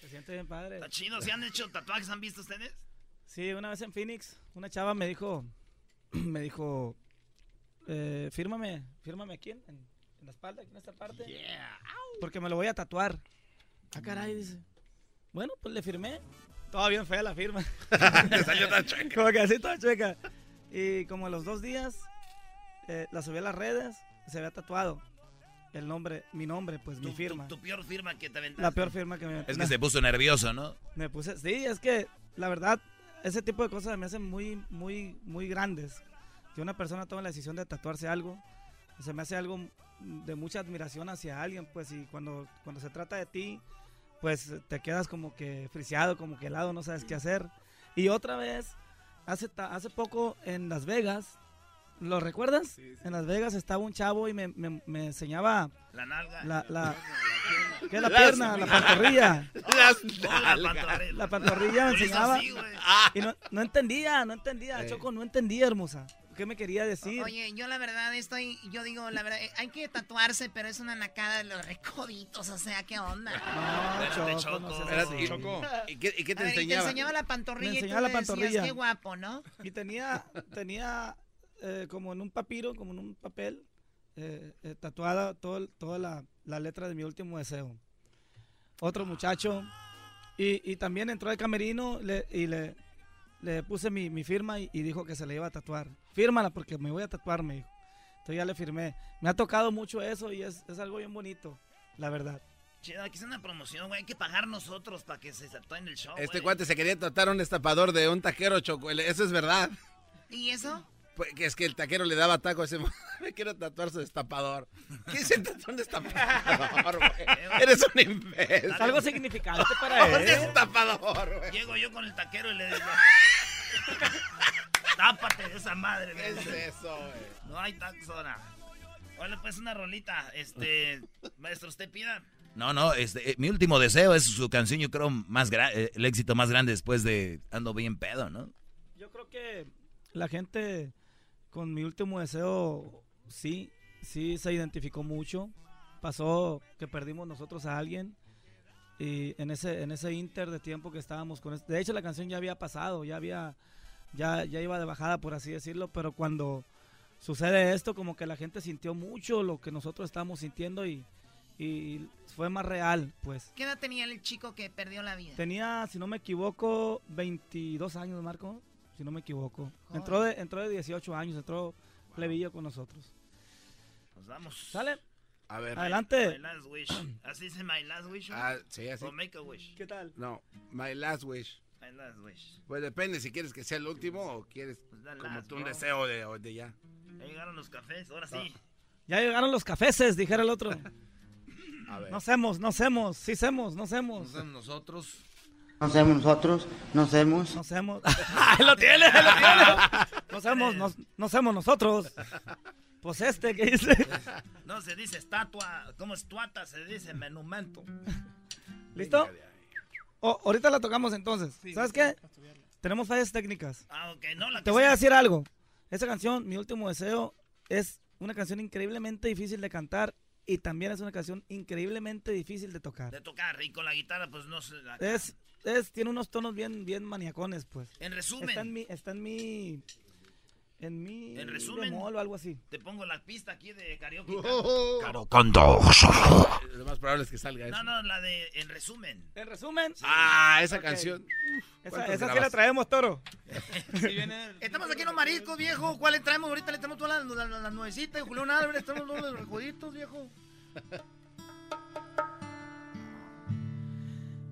Se siente bien padre. Está chido, ¿se han hecho tatuajes? ¿Han visto ustedes? Sí, una vez en Phoenix, una chava me dijo, *clears throat* me dijo, eh, fírmame, fírmame aquí en, la espalda, aquí en esta parte, porque me lo voy a tatuar. Ah, caray, dice. Bueno, pues le firmé. Toda bien fea la firma. *laughs* Te salió tan chueca. *laughs* Como que así toda chueca. Y como a los dos días, eh, la subí a las redes, se había tatuado el nombre, mi nombre, pues mi firma. Tu peor firma que te aventaste. La peor firma que me Es que se puso nervioso, ¿no? me puse, sí, es que la verdad, ese tipo de cosas me hacen muy, muy, muy grandes. Que una persona tome la decisión de tatuarse algo, se me hace algo de mucha admiración hacia alguien, pues, y cuando, cuando se trata de ti, pues te quedas como que friseado, como que helado, no sabes qué hacer. Y otra vez, hace, hace poco en Las Vegas, ¿lo recuerdas? En Las Vegas estaba un chavo y me, me- me enseñaba La nalga. la, la, ¿qué es la Las- pierna? La pantorrilla. Las la pantorrilla. La pantorrilla me enseñaba. así, güey. y no, no entendía, no entendía, Choco, no entendía, hermosa. qué me quería decir. Oye, yo la verdad estoy, yo digo, la verdad, eh, hay que tatuarse, pero es una nacada de los recoditos, o sea, ¿qué onda? No, Choco, no y- Choco. ¿Y qué- y qué te A ver, y enseñaba? te enseñaba la pantorrilla Me y tú enseñaba la le decías, pantorrilla. qué guapo, ¿no? Y tenía, tenía eh, como en un papiro, como en un papel, eh, eh, tatuada todo toda la, la letra de mi último deseo. Otro muchacho. Y, y también entró al camerino le- y le, le puse mi, mi firma y, y dijo que se le iba a tatuar. Fírmala porque me voy a tatuar, me dijo. Entonces ya le firmé. Me ha tocado mucho eso y es, es algo bien bonito, la verdad. Chido, aquí es una promoción, güey. Hay que pagar nosotros para que se tatúen el show. Este güey. cuate se quería tratar un estapador de un taquero, Choco. Eso es verdad. ¿Y eso? Pues, que es que el taquero le daba taco a ese *laughs* Me quiero tatuar su destapador. ¿Qué se tatuó un destapador, güey? *laughs* Eres un imbécil. Es algo significante para *laughs* No, él. destapador, güey. Llego yo con el taquero y le digo... Tápate de esa madre. ¿Qué es eso, güey? No hay taxona. Hola, pues una rolita. Este, maestro, usted pida. No, no, este, eh, mi último deseo es su canción, yo creo, más gra- eh, el éxito más grande después de Ando Bien Pedo, ¿no? Yo creo que la gente con mi último deseo sí, sí se identificó mucho. Pasó que perdimos nosotros a alguien y en ese en ese inter de tiempo que estábamos con de hecho la canción ya había pasado, ya había ya ya iba de bajada por así decirlo, pero cuando sucede esto como que la gente sintió mucho lo que nosotros estábamos sintiendo y y fue más real, pues. ¿Qué edad tenía el chico que perdió la vida? Tenía, si no me equivoco, 22 años, Marco, si no me equivoco. Entró de, entró de 18 años, entró plebillo con nosotros. Nos vamos. ¿Sale? A ver. Adelante. My last wish. *clears throat* ¿Así dice my last wish? Ah, sí, así. O make a wish. ¿Qué tal? No, my last wish. My last wish. Pues depende si quieres que sea el último o quieres the como last, tú un bro. deseo de, de ya. Ya llegaron los cafés, ahora sí. Ya llegaron los cafeses, dijera el otro. *laughs* A ver. No hacemos, no hacemos, sí hacemos, no hacemos. nosotros. No hacemos nosotros, no hacemos. No hacemos. *laughs* ¡Ahí lo tiene! ¡Ahí lo tiene! No hacemos, no, nosotros. Pues este que dice. No se dice estatua, como estuata, se dice monumento. ¿Listo? Oh, ahorita la tocamos entonces. ¿Sabes qué? Tenemos fallas técnicas. Ah, ok, no la Te voy a decir algo. Esa canción, Mi Último Deseo, es una canción increíblemente difícil de cantar y también es una canción increíblemente difícil de tocar. de tocar y con la guitarra, pues no se la. Es, es, tiene unos tonos bien, bien maniacones, pues. En resumen. Está en mi, está en mi, en mi En resumen. bemol o algo así. Te pongo la pista aquí de karaoke. Caro Canto. Lo más probable es que salga eso. No, no, la de en resumen. En resumen. Ah, esa canción. Esa, ¿Cuántos esa sí la traemos, toro. *laughs* Estamos aquí en los mariscos, viejo. ¿Cuál le traemos? Ahorita le traemos todas las, las, las nuevecitas. Julián Álvarez, traemos todos los recoditos, viejo.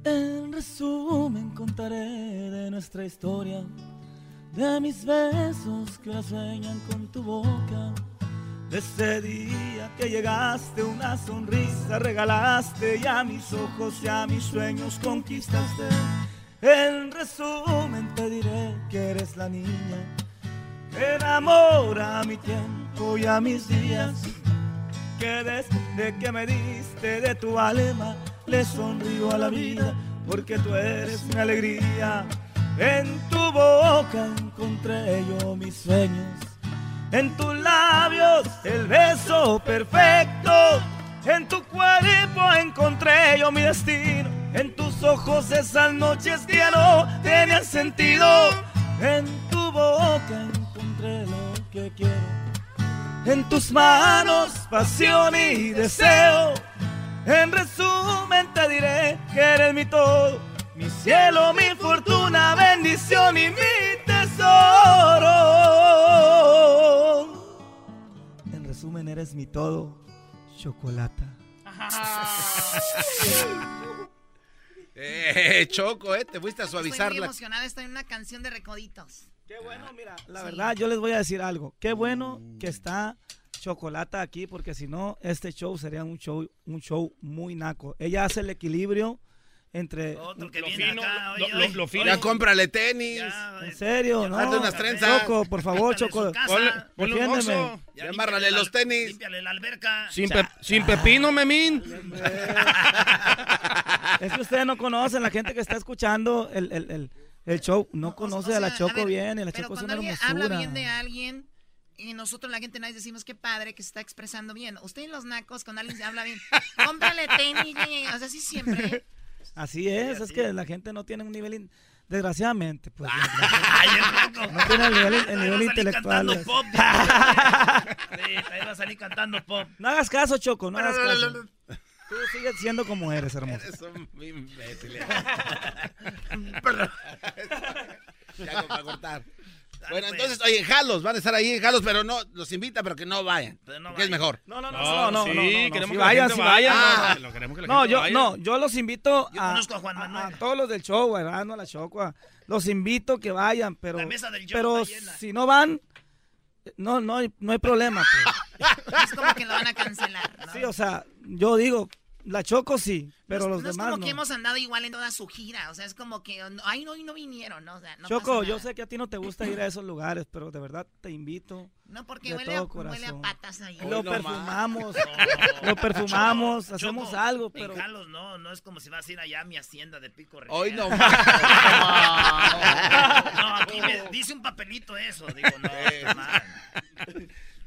En resumen contaré de nuestra historia, de mis besos que sueñan con tu boca, de ese día que llegaste una sonrisa regalaste y a mis ojos y a mis sueños conquistaste. En resumen te diré que eres la niña que enamora a mi tiempo y a mis días que desde que me diste de tu alma le sonrío a la vida porque tú eres mi alegría. En tu boca encontré yo mis sueños, en tus labios el beso perfecto, en tu cuerpo encontré yo mi destino, en tus ojos esas noches que ya no tenían sentido, en tu boca encontré lo que quiero. En tus manos pasión y deseo. En resumen te diré que eres mi todo, mi cielo, mi fortuna, bendición y mi tesoro. En resumen eres mi todo, chocolata. *laughs* Eh, Choco, eh, te fuiste a Estoy suavizar muy la... emocionada. Estoy en una canción de recoditos. Qué bueno, mira. La verdad, yo les voy a decir algo. Qué bueno que está Chocolata aquí, porque si no, este show sería un show, un show muy naco. Ella hace el equilibrio entre... Otro que Lo viene fino, acá, oye, lo- oye, lo fino. oye. Ya cómprale tenis. Ya, En serio, ¿no? Hazte unas trenzas. Choco, por favor, Choco. Ponle, un. Ya los tenis. Límpiale la alberca. Sin, pe- sin pepino, memín. *laughs* Es que ustedes no conocen, la gente que está escuchando el, el, el, el show no conoce O a la Choco ver, bien y la pero Choco es una alguien hermosura. habla bien de alguien, Y nosotros, la gente nice, decimos que padre que se está expresando bien. Ustedes los nacos, cuando alguien se habla bien, cómprale tenis. O sea, así siempre. *laughs* Así es, es que la gente no tiene un nivel, in- desgraciadamente, pues. *laughs* no tiene el nivel, el nivel intelectual. Cantando *laughs* pop. sí, ahí va a salir cantando pop. No hagas caso, Choco, no hagas caso. Tú sigues siendo como eres, hermoso. Eres un imbécil. Perdón. ya para cortar. Bueno, entonces, oye, en Jalos, van a estar ahí en Jalos, pero no, los invita, pero que no vayan. porque es mejor. No, no, no, No, no, no, sí, no, no, no, queremos sí que vayan, vaya, vayan. no, no, queremos que la No, gente yo, vaya. no, yo los invito Yo a, conozco a Juan Manuel. a todos los del show, ¿verdad? No a la Chocua. Los invito que vayan, pero, La mesa del show pero si no van, no, no, hay- no hay problema. pues. *laughs* Es como que lo van a cancelar. ¿no? Sí, o sea, yo digo, la Choco sí, pero los no es demás como no. que hemos andado igual en toda su gira. O sea, es como que, ay, no, y no vinieron, ¿no? O sea, no Choco, yo sé que a ti no te gusta ir a esos lugares, pero de verdad te invito. No, porque de huele a, huele a patas ahí. Lo perfumamos, *laughs* No. lo perfumamos, Choco, hacemos Choco, algo, en pero... Jalos no, no es como si vas a ir allá a mi hacienda de Pico Rivera. Hoy no *laughs* No, aquí me dice un papelito eso. Digo, no.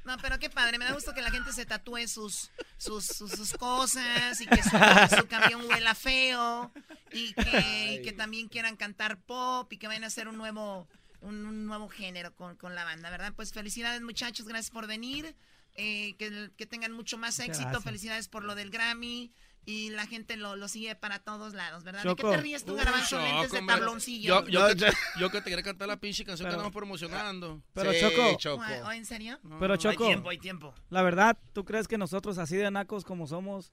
No, pero qué padre. Me da gusto que la gente se tatúe sus, sus, sus, sus cosas y que su, su camión huela feo y que, y que también quieran cantar pop y que vayan a hacer un nuevo, un, un nuevo género con, con la banda, ¿verdad? Pues felicidades muchachos, gracias por venir. eh, que, que tengan mucho más éxito. gracias. Felicidades por lo del Grammy. Y la gente lo, lo sigue para todos lados, ¿verdad? ¿De Choco. qué te ríes tú, Garbanzo? Lentes de Choco, tabloncillo. Yo, yo, que, yo que te quería cantar la pinche canción Pero- que estamos promocionando. Pero Sí, Choco, ¿O- o en serio? pero Choco, Hay tiempo, hay tiempo. la verdad, ¿tú crees que nosotros así de nacos como somos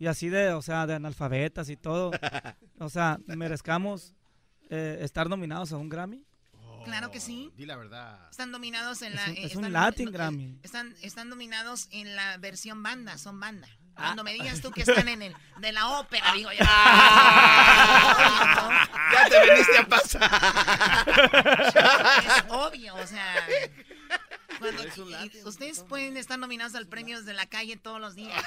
y así de, o sea, de analfabetas y todo, o sea, merezcamos eh, estar nominados a un Grammy? Claro que sí. Di la verdad. Están dominados en la. Es un- eh, es un Latin no, eh, Grammy. Están, están dominados en la versión banda, son banda. Cuando me digas tú que están en el de la ópera, digo yo. *laughs* Ya te veniste a pasar. Es obvio, o sea. cuando- y ustedes pueden estar nominados al premios de la calle todos los días. *laughs*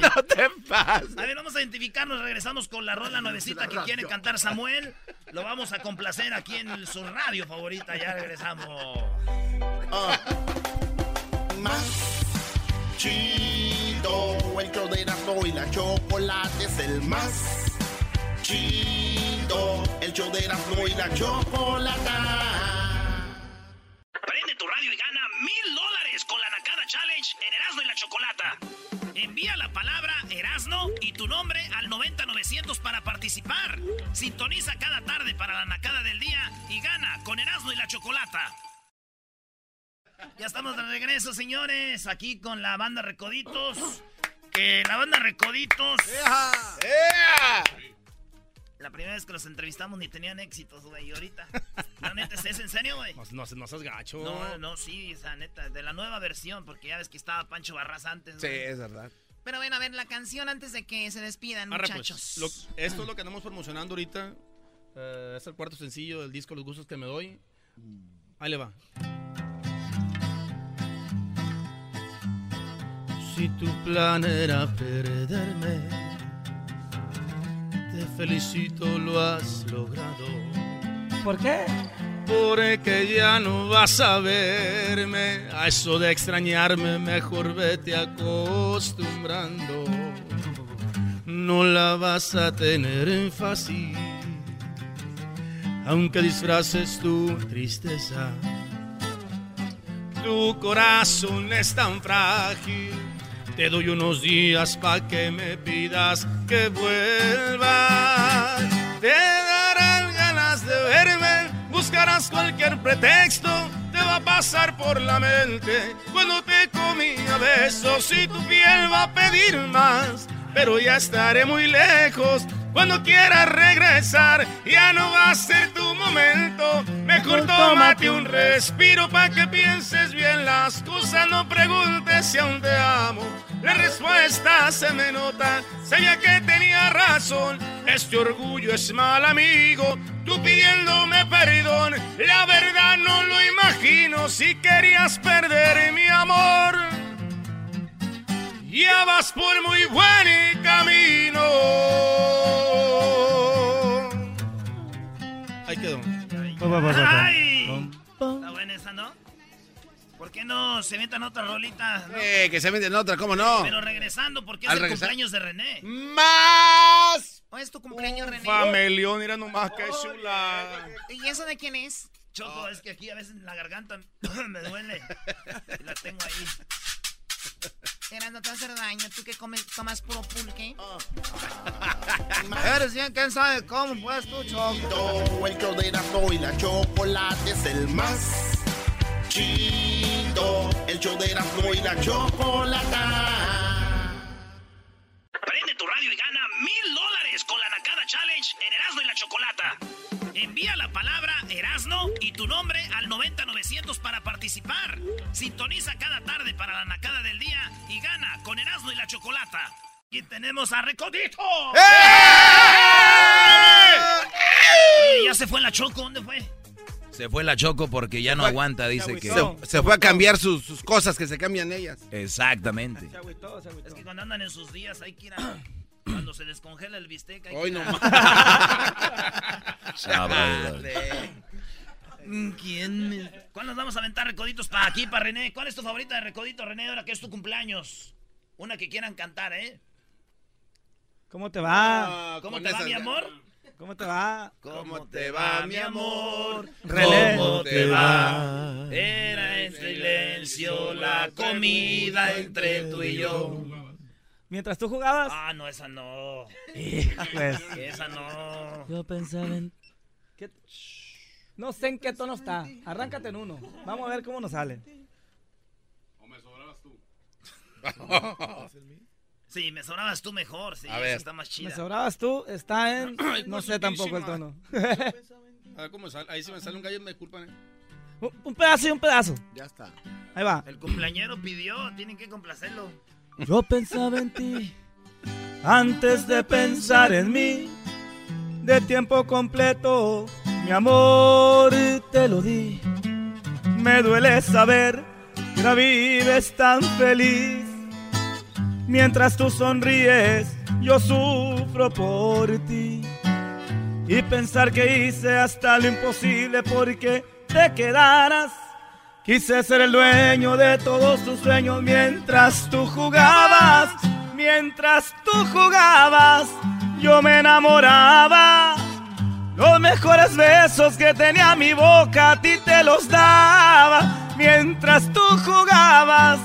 No te pases. A ver, vamos a identificarnos. Regresamos con la rola nuevecita que quiere cantar Samuel. Lo vamos a complacer aquí en su radio favorita. Ya regresamos. Más chido, el show de Erasmo y la chocolate es el más chido. El show de Erasmo y la chocolata. Prende tu radio y gana mil dólares con la Nakada Challenge en Erasmo y la Chocolata. Envía la palabra Erasno y tu nombre al 90900 para participar. Sintoniza cada tarde para la Nakada del día y gana con Erasmo y la Chocolata. Ya estamos de regreso, señores, aquí con la banda Recoditos. Que la banda Recoditos. La primera vez que los entrevistamos ni tenían éxitos, güey. Y ahorita. La neta, ¿es en serio, güey? No, no, no seas gacho. No, no, sí, esa neta, de la nueva versión, porque ya ves que estaba Pancho Barras antes. Sí, güey. es verdad. Pero bueno, a ver, la canción antes de que se despidan, Arre, pues, muchachos. lo- esto es lo que andamos promocionando ahorita. Eh, es el cuarto sencillo del disco Los Gustos que me doy. Ahí le va. Si tu plan era perderme, te felicito, lo has logrado. ¿Por qué? Porque ya no vas a verme. A eso de extrañarme, mejor vete acostumbrando. No la vas a tener fácil. Aunque disfraces tu tristeza, tu corazón es tan frágil. Te doy unos días pa' que me pidas que vuelvas. Te darán ganas de verme, buscarás cualquier pretexto. Te va a pasar por la mente cuando te comí a besos y tu piel va a pedir más. Pero ya estaré muy lejos. Cuando quieras regresar, ya no va a ser tu momento. Mejor tómate un respiro para que pienses bien las cosas. No preguntes si aún te amo. La respuesta se me nota. Sabía que tenía razón. Este orgullo es mal amigo. Tú pidiéndome perdón. La verdad no lo imagino. Si querías perder mi amor. Ya vas por muy buen Ahí quedó. Pa, pa, pa, pa, pa. Ay, esa no? ¿Por qué no se metan otra rolita? no? Eh, que se venden otra, ¿cómo no? Pero regresando, porque es el regresar- cumpleaños de René. ¡Más! ¿O es tu cumpleaños, René? Familión, mira nomás que chula. ¿Y eso de quién es? Choco, es que aquí a veces la garganta *laughs* me duele. Y *laughs* la tengo ahí. Era, no te va a hacer daño. ¿Tú que comes, tomas puro pulque? *laughs* Eres bien, quién sabe cómo, pues tú, Choco. El Erasmo y la chocolate es el más chido. El show de Erasmo y la chocolata. Prende tu radio y gana mil dólares con la Nakada Challenge en Erasmo y la Chocolata. Envía la palabra Erasno y tu nombre al 90900 para participar. Sintoniza cada tarde para la Nakada del día y gana con Erasmo y la Chocolata. Y tenemos a Recodito. Oye, ya se fue la Choco, ¿dónde fue? Se fue la Choco porque ya no aguanta, dice que... Se, se fue a cambiar sus, sus cosas que se cambian ellas. Exactamente. Es que cuando andan en sus días hay que ir a... Cuando se descongela el bistec hay que Hoy a- no. Mm, ¿Quién me... ¿Cuál nos vamos a aventar recoditos para aquí, para René? ¿Cuál es tu favorita de recodito, René, ahora que es tu cumpleaños? Una que quieran cantar, ¿eh? ¿Cómo te va? ¿Cómo con te va, mi amor? ¿Cómo te va? ¿Cómo te va, mi amor? *laughs* René. ¿Cómo te va? Era en silencio la comida entre tú y yo. Mientras tú jugabas. Ah, no, esa no. Pues. Esa no. Yo pensaba en. ¿Qué? No sé en qué tono está. Arráncate en uno. Vamos a ver cómo nos sale. *laughs* Sí, me sobrabas tú mejor, sí, A ver. está más Me chida. sobrabas tú. Está en. *clears throat* No sé tampoco el tono. *laughs* *laughs* A ver cómo sale. Ahí si me sale un gallo, me disculpan. eh. Un- un pedazo y un pedazo. Ya está. Ahí va. El cumpleañero pidió, tienen que complacerlo. Yo pensaba en ti antes de pensar en mí. De tiempo completo, mi amor, te lo di. Me duele saber que no vives tan feliz. Mientras tú sonríes, yo sufro por ti. Y pensar que hice hasta lo imposible porque te quedaras. Quise ser el dueño de todos tus sueños mientras tú jugabas. Mientras tú jugabas, yo me enamoraba. Los mejores besos que tenía mi boca a ti te los daba. Mientras tú jugabas,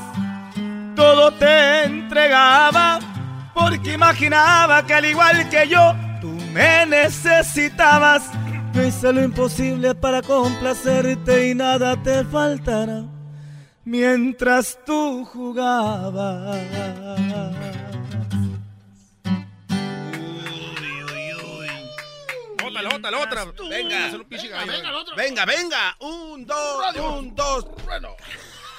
todo te entregaba. Porque imaginaba que al igual que yo, tú me necesitabas. Yo hice lo imposible para complacerte y nada te faltará. Mientras tú jugabas. Otra, la otra, la otra. Venga. Gallo, eh. Venga, venga. Un, dos, un, dos. Bueno.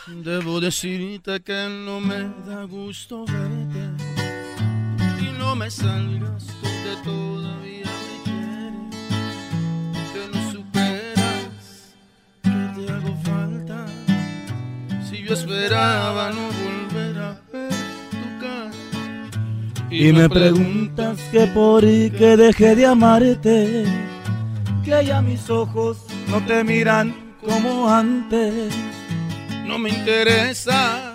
Debo decirte que no me da gusto verte y no me salgas con que todavía te hago falta. Si yo esperaba no volver a ver tu cara Y me preguntas que por qué dejé de amarte, que ya mis ojos no te miran como antes. No me interesa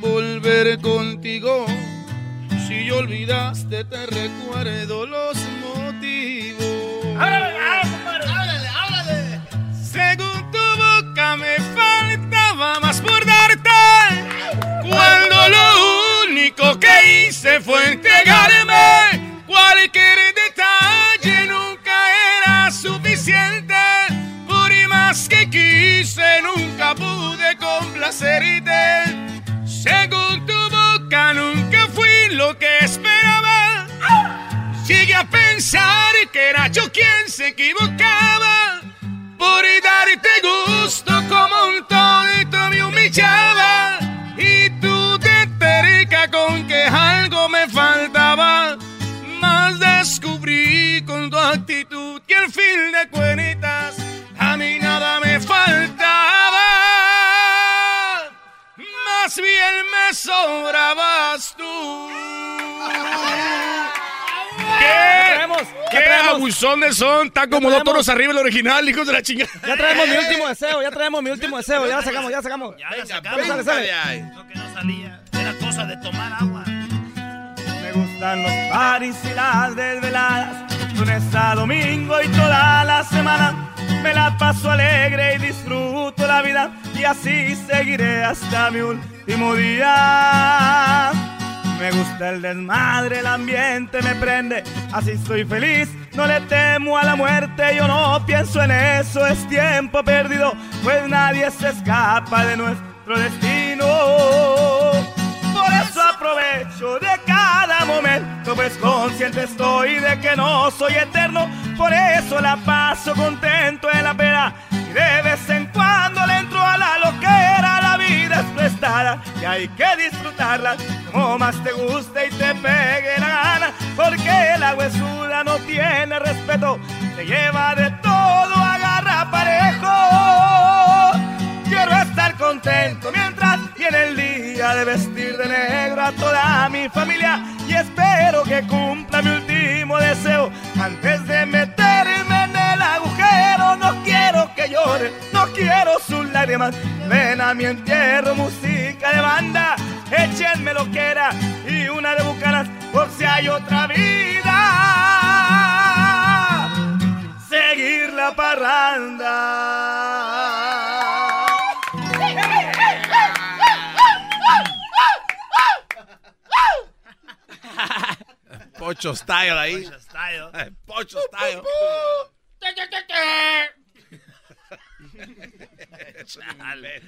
volver contigo. Si yo olvidaste, te recuerdo los motivos. Según boca me faltaba más por darte. Cuando lo único que hice fue entregarme. Cualquier detalle nunca era suficiente. Por más que quise, nunca pude complacerte. Según tu boca, nunca fui lo que esperaba. Llegué a pensar que era yo quien se equivocaba. Me sobrabas tú. ¿Qué? traemos. ¡Qué Ya traemos. abusones son! Está como dos toros arriba el original, hijos de la chingada. Ya traemos mi último deseo, ya traemos mi último deseo. Ya la sacamos, ya la sacamos. Ya la sacamos. Sale, sale. Lo que no salía era cosa de tomar agua. Me gustan los paris y las desveladas, lunes a domingo y toda la semana. Me la paso alegre y disfruto la vida y así seguiré hasta mi último día. Me gusta el desmadre, el ambiente me prende, así estoy feliz, no le temo a la muerte, yo no pienso en eso, es tiempo perdido, pues nadie se escapa de nuestro destino. Aprovecho de cada momento, pues consciente estoy de que no soy eterno. Por eso la paso contento en la pena y de vez en cuando le entro a la loquera. La vida es prestada y hay que disfrutarla como más te guste y te pegue la gana. Porque la huesuda no tiene respeto, se lleva de todo, agarra parejo. Quiero estar contento mientras viene el día de vestir de negro a toda mi familia y espero que cumpla mi último deseo antes de meterme en el agujero. No quiero que llore, no quiero sus lágrimas. Ven a mi entierro, música de banda, échenme lo que era y una de bucanas por si hay otra vida. Seguir la parranda. Pocho style ahí. Pocho style. *laughs* Eh, Pocho style. *laughs* Chale.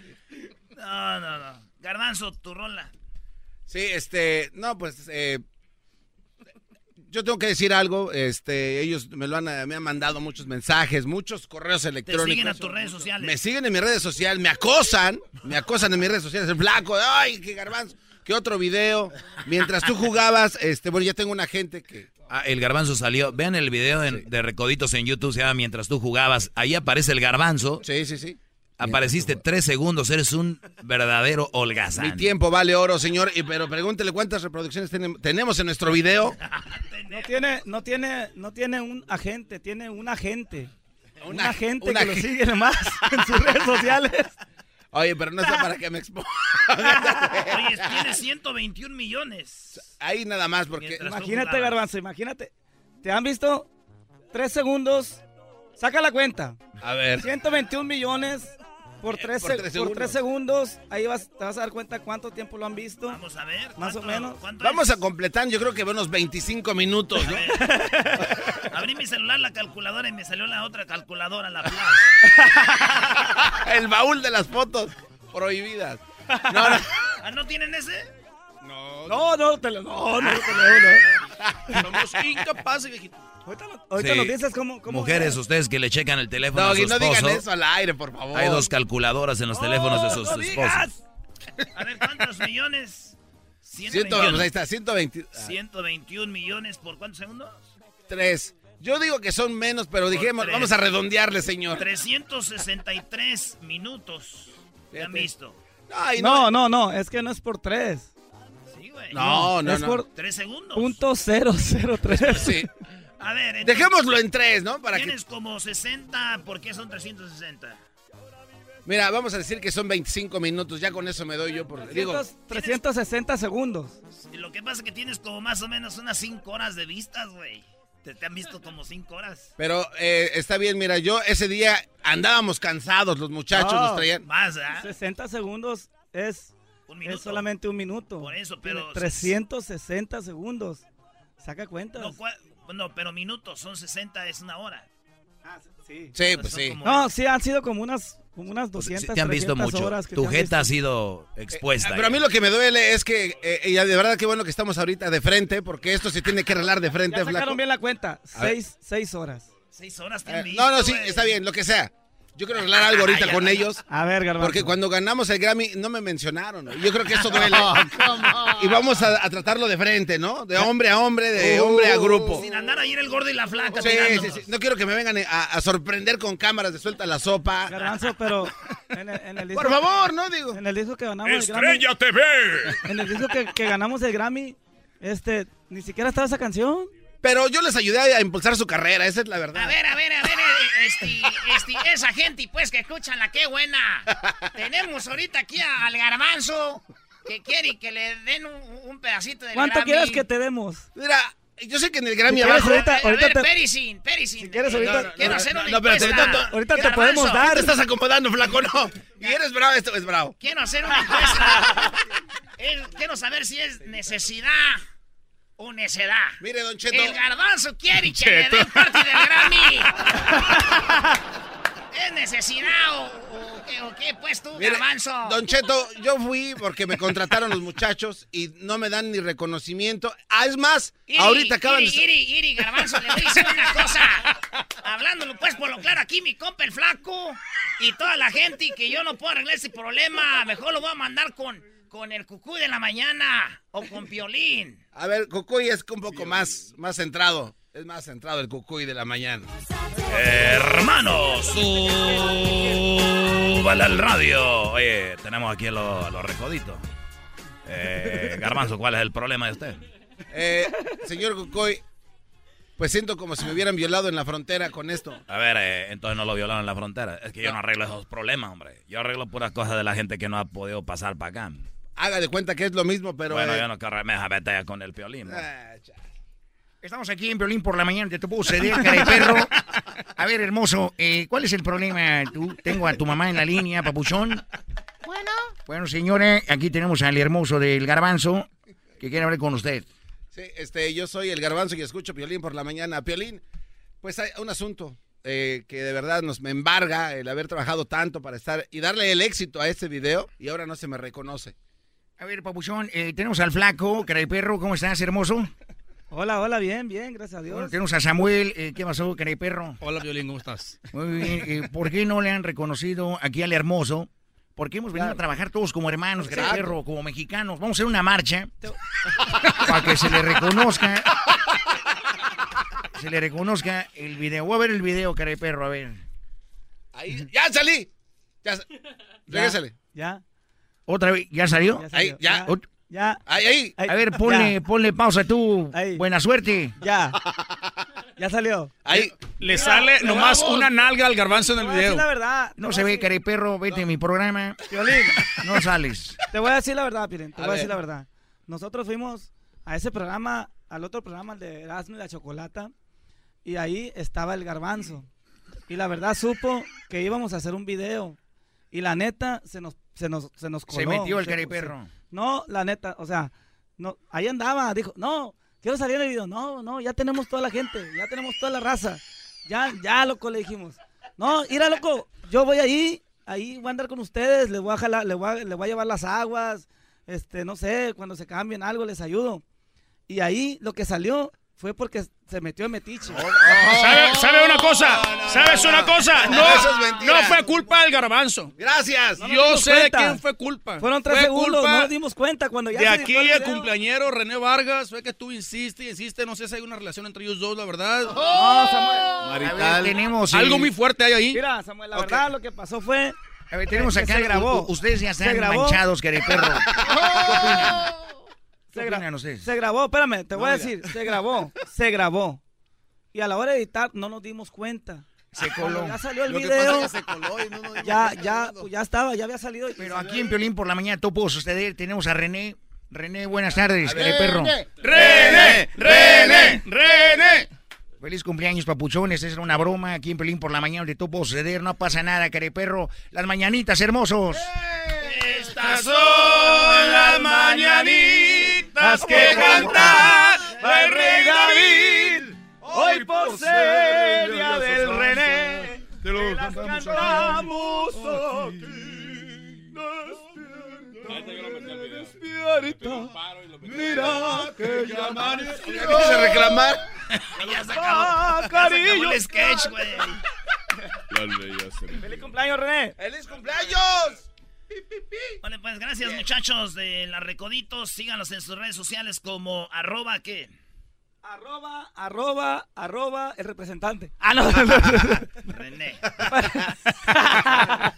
No, no, no. Garbanzo, tu rola. Sí, este, no, pues, eh, yo tengo que decir algo, este, ellos me lo han, me han mandado muchos mensajes, muchos correos electrónicos. siguen a tus redes sociales. Me siguen en mis redes sociales, me acosan, me acosan en mis redes sociales, el flaco, ay, qué garbanzo, qué otro video. Mientras tú jugabas, este, bueno, ya tengo una gente que... Ah, el garbanzo salió. Vean el video en- de Recoditos en YouTube, se llama Mientras tú jugabas. Ahí aparece el garbanzo. Sí, sí, sí. Apareciste tres segundos, eres un verdadero holgazán. Mi tiempo vale oro, señor, y, pero pregúntele cuántas reproducciones tenem- tenemos en nuestro video. No tiene, no tiene, no tiene un agente, tiene un agente. Un Una- agente que lo sigue nomás en sus redes sociales. Oye, pero no es para que me exponga. *laughs* *laughs* Oye, tiene 121 millones. Ahí nada más, porque... Mientras Imagínate. Garbanzo, imagínate. ¿Te han visto? Tres segundos. Saca la cuenta. A ver. 121 millones por tres, por se- tres por tres segundos. Ahí vas, te vas a dar cuenta cuánto tiempo lo han visto. Vamos a ver. Más o ¿cuánto- menos. Vamos es? a completar, yo creo que unos 25 minutos, ¿no? *laughs* Abrí mi celular, la calculadora, y me salió la otra calculadora, la. *laughs* El baúl de las fotos prohibidas. No, no. ¿Ah, no tienen ese? No, no, te lo, no, no, te lo, no. *laughs* Somos incapaces, viejito. Ahorita, lo- ahorita Sí. dices cómo, cómo Mujeres, es. ustedes que le checan el teléfono Doggy, a su no digan esposo. eso al aire, por favor. Hay dos calculadoras en los teléfonos de sus no esposos. digas. A ver, ¿cuántos millones? 100, pues ahí está, 120. 121 millones por cuántos segundos? Tres. Yo digo que son menos, pero dijimos, tres. vamos a redondearle, señor. 363 minutos. ¿Te han visto? Ay, No, no, no, es que no es por tres. Sí, güey. No, no, es no. por ¿Tres segundos? punto cero cero tres. Sí. *laughs* A ver, entonces, Dejémoslo en tres, ¿no? Para que. tienes como 60, ¿por qué son 360? Mira, vamos a decir que son 25 minutos. Ya con eso me doy yo por. Digo, 300 360 segundos. Y Lo que pasa es que tienes como más o menos unas 5 horas de vistas, güey. Te, te han visto como 5 horas. pero eh, está bien, mira, yo ese día andábamos cansados, los muchachos No. nos traían. Más, ¿ah? 60 segundos es, Un minuto. es solamente un minuto. Por eso, pero- 360 segundos. Saca cuentas. No, no, pero minutos, son 60, es una hora. sí. Sí, pues Son sí. como- No, sí, han sido como unas, como unas Pues, 200, sí, te han visto 300 mucho. horas que Tu jeta ha sido expuesta. Ah, Pero a mí lo que me duele es que, eh, y de verdad que bueno que estamos ahorita de frente, porque esto se tiene que arreglar de frente, Ya flaco. sacaron bien la cuenta. Seis, seis horas. 6 horas te Eh, no, no, sí, está bien, lo que sea. Yo quiero arreglar algo ahorita con ellos. A ver, Garbanzo. Porque cuando ganamos el Grammy no me mencionaron. Yo creo que eso *laughs* duele. y vamos a, a tratarlo de frente, ¿no? De hombre a hombre, de hombre a grupo. Sin andar ahí en el gordo y la flaca. Sí, sí, mirándonos. sí. No quiero que me vengan a, a sorprender con cámaras de suelta la sopa. Garbanzo, pero en el, en el disco, Por favor, ¿no? Digo. En el disco que ganamos el Grammy. Estrella TV. En el disco que, que ganamos el Grammy, este, ni siquiera estaba esa canción. Pero yo les ayudé a impulsar su carrera, esa es la verdad. A ver, a ver, a ver, eh, este, este, esa gente, pues, que escuchan la qué buena. Tenemos ahorita aquí al garbanzo que quiere que le den un, un pedacito de ¿Cuánto quieres que te demos? Mira, yo sé que en el Grammy Si abajo... ahorita- a ahorita ver, te- Pericin, Pericin. Si quieres, ahorita- No, no, quiero hacer una encuesta. ahorita, te Garbanzo, podemos dar. te estás acomodando, flaco, no. Y eres bravo, esto es bravo. Quiero hacer una encuesta. Quiero saber si es necesidad o necedad. Mire, Don Cheto. El garbanzo quiere que le den parte del Grammy. *laughs* ¿Es necesidad o, o qué, o qué, pues tú, Mire, garbanzo? Don Cheto, yo fui porque me contrataron los muchachos y no me dan ni reconocimiento. Ah, es más, Iri, ahorita acaban Iri, de... Iri, Iri, garbanzo, le voy a decir una cosa. Hablándolo pues por lo claro aquí, mi compa el flaco y toda la gente y que yo no puedo arreglar ese problema. Mejor lo voy a mandar con, con el cucuy de la mañana o con Piolín. A ver, Cucuy es un poco más, más centrado. Es más centrado el Cucuy de la mañana. Hermanos, súbale al radio. Oye, tenemos aquí a los, a los recoditos. Eh, Garbanzo, ¿cuál es el problema de usted? Eh, señor Cucuy, pues siento como si me hubieran violado en la frontera con esto. A ver, eh, entonces no lo violaron en la frontera. Es que yo no arreglo esos problemas, hombre. Yo arreglo puras cosas de la gente que no ha podido pasar para acá. Haga de cuenta que es lo mismo, pero... bueno, eh, yo no quiero me batalla con el piolín. ¿no? ah, Estamos aquí en Piolín por la mañana, te puedo ceder, cara de perro. A ver, hermoso, eh, ¿cuál es el problema? Tú, tengo a tu mamá en la línea, papuchón. Bueno, Bueno, señores, aquí tenemos al hermoso del garbanzo que quiere hablar con usted. Sí, este, yo soy el garbanzo y escucho Piolín por la mañana. Piolín, pues hay un asunto eh, que de verdad nos me embarga el haber trabajado tanto para estar y darle el éxito a este video y ahora no se me reconoce. A ver, papuchón, eh, tenemos al flaco, cara de perro, ¿cómo estás, hermoso? Hola, hola, bien, bien, gracias a Dios. Bueno, tenemos a Samuel, eh, ¿qué pasó, cara de perro? Hola, Violín, ¿cómo estás? Muy bien, eh, ¿por qué no le han reconocido aquí al hermoso? Porque hemos venido a trabajar todos como hermanos, cara de Exacto. perro, como mexicanos. Vamos a hacer una marcha para que se le reconozca. Se le reconozca el video. Voy a ver el video, cara de perro, a ver. Ahí, ya salí. Ya, sa- Regrésale. Ya, ¿Otra vez? ¿Ya salió? ya salió. Ahí, ya. Ahí, A ver, ponle, ponle pausa tú. Ahí. Buena suerte. ya. *laughs* Ya salió. Ahí. Le sale nomás vamos. una nalga al garbanzo en el video. la verdad. No se ve, cara de perro. Vete a mi programa. Violín, No sales. te voy a decir la verdad, Piolín, te A voy a decir ver. la verdad. Nosotros fuimos a ese programa, al otro programa, el de Erasmo y la Chocolata, y ahí estaba el garbanzo. Y la verdad supo que íbamos a hacer un video. Y la neta, se nos, se nos, se nos coló. Se metió el Se- cara de se- perro. No, la neta, o sea, no, ahí andaba, dijo, no, quiero salir en el video. No, no, ya tenemos toda la gente, ya tenemos toda la raza. Ya, ya, loco, le dijimos. No, mira, loco, yo voy ahí, ahí voy a andar con ustedes, les voy a jalar, les voy a, les voy a llevar las aguas, este, no sé, cuando se cambien algo, les ayudo. Y ahí lo que salió fue porque se metió en metiche. ¿Sabe, sabe una cosa? ¿Sabes una cosa? No, no fue culpa del garbanzo. Gracias. Yo sé de quién fue culpa. Fueron tres Fue segundos, culpa no nos dimos cuenta cuando ya de se aquí el cumpleañero René Vargas. Fue que tú insiste y insiste. No sé si hay una relación entre ellos dos, la verdad. No, Samuel. Ver, Marital. tenemos. Algo el- muy fuerte hay ahí. Mira, Samuel, la verdad lo que pasó fue A ver, tenemos acá. se grabó. Ustedes ya Se están manchados, de perro. *laughs* ¿Qué opinan? ¿Qué Se gra- grabó, espérame, te voy a decir, se grabó, *laughs* se grabó. Y a la hora de editar no nos dimos cuenta. Se coló. Ya salió el Lo que pasa video, es que se coló y no nos dimos ya, cuenta ya, pues ya estaba, ya había salido. Pero aquí en. Piolín por la mañana todo pudo suceder. Tenemos a René. René, buenas tardes, cara de perro. ¡René! ¡René! ¡René! Feliz cumpleaños, papuchones. Esa era una broma aquí en Pelín por la mañana de todo pudo suceder. No pasa nada, cara de perro. Las mañanitas hermosos. Estas son las mañanitas que canta el rey David. Hoy por ser día del René, Te lo las cantamos aquí. Despierta, mira que ya amaneció. Empieza a reclamar. ya se acabó. cariño. el sketch, güey. ¡Feliz cumpleaños, René! ¡Feliz cumpleaños! Vale, pues gracias muchachos de las Recoditos. Síganos en sus redes sociales como arroba qué. Arroba, arroba, arroba, el representante. Ah, no. René. *laughs*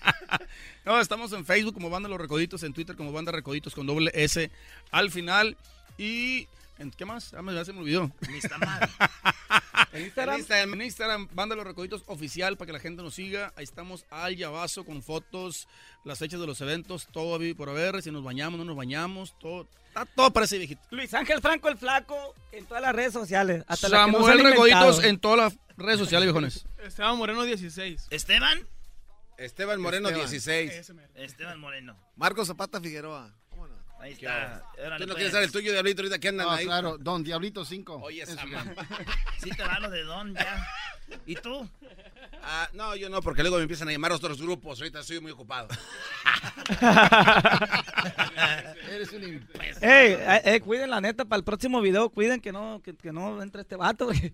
No, estamos en Facebook como Banda Los Recoditos, en Twitter como Banda Recoditos con doble S al final. Y ¿En qué más? Ah, me- ya se me olvidó. Instagram. *laughs* En Instagram, en Instagram, Banda Los Recoditos Oficial para que la gente nos siga. Ahí estamos al llavazo con fotos, las fechas de los eventos, todo y por haber. Si nos bañamos, no nos bañamos, todo. Está todo parece viejito. Luis Ángel Franco el Flaco en todas las redes sociales. Hasta Samuel Recoditos en todas las redes sociales, viejones. Esteban Moreno 16. ¿Esteban? Esteban Moreno, Esteban. 16. Esteban Moreno. Marco Zapata Figueroa. Ahí está. Órale, ¿Tú no pues. quieres dar el tuyo, Diablito, ahorita que andan Ah, ahí? claro, Don Diablito 5. Oye, esa. *laughs* Sí te va lo de Don ya. ¿Y tú? Ah, no, yo no, porque luego me empiezan a llamar otros grupos. Ahorita estoy muy ocupado. *laughs* Eres un imbécil. Ey, eh, eh, cuiden la neta para el próximo video, cuiden que no, que, que no entre este vato. porque-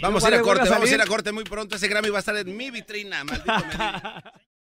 Vamos a ir a corte, vamos a ir a corte muy pronto. Ese Grammy va a estar en mi vitrina, maldito. *laughs*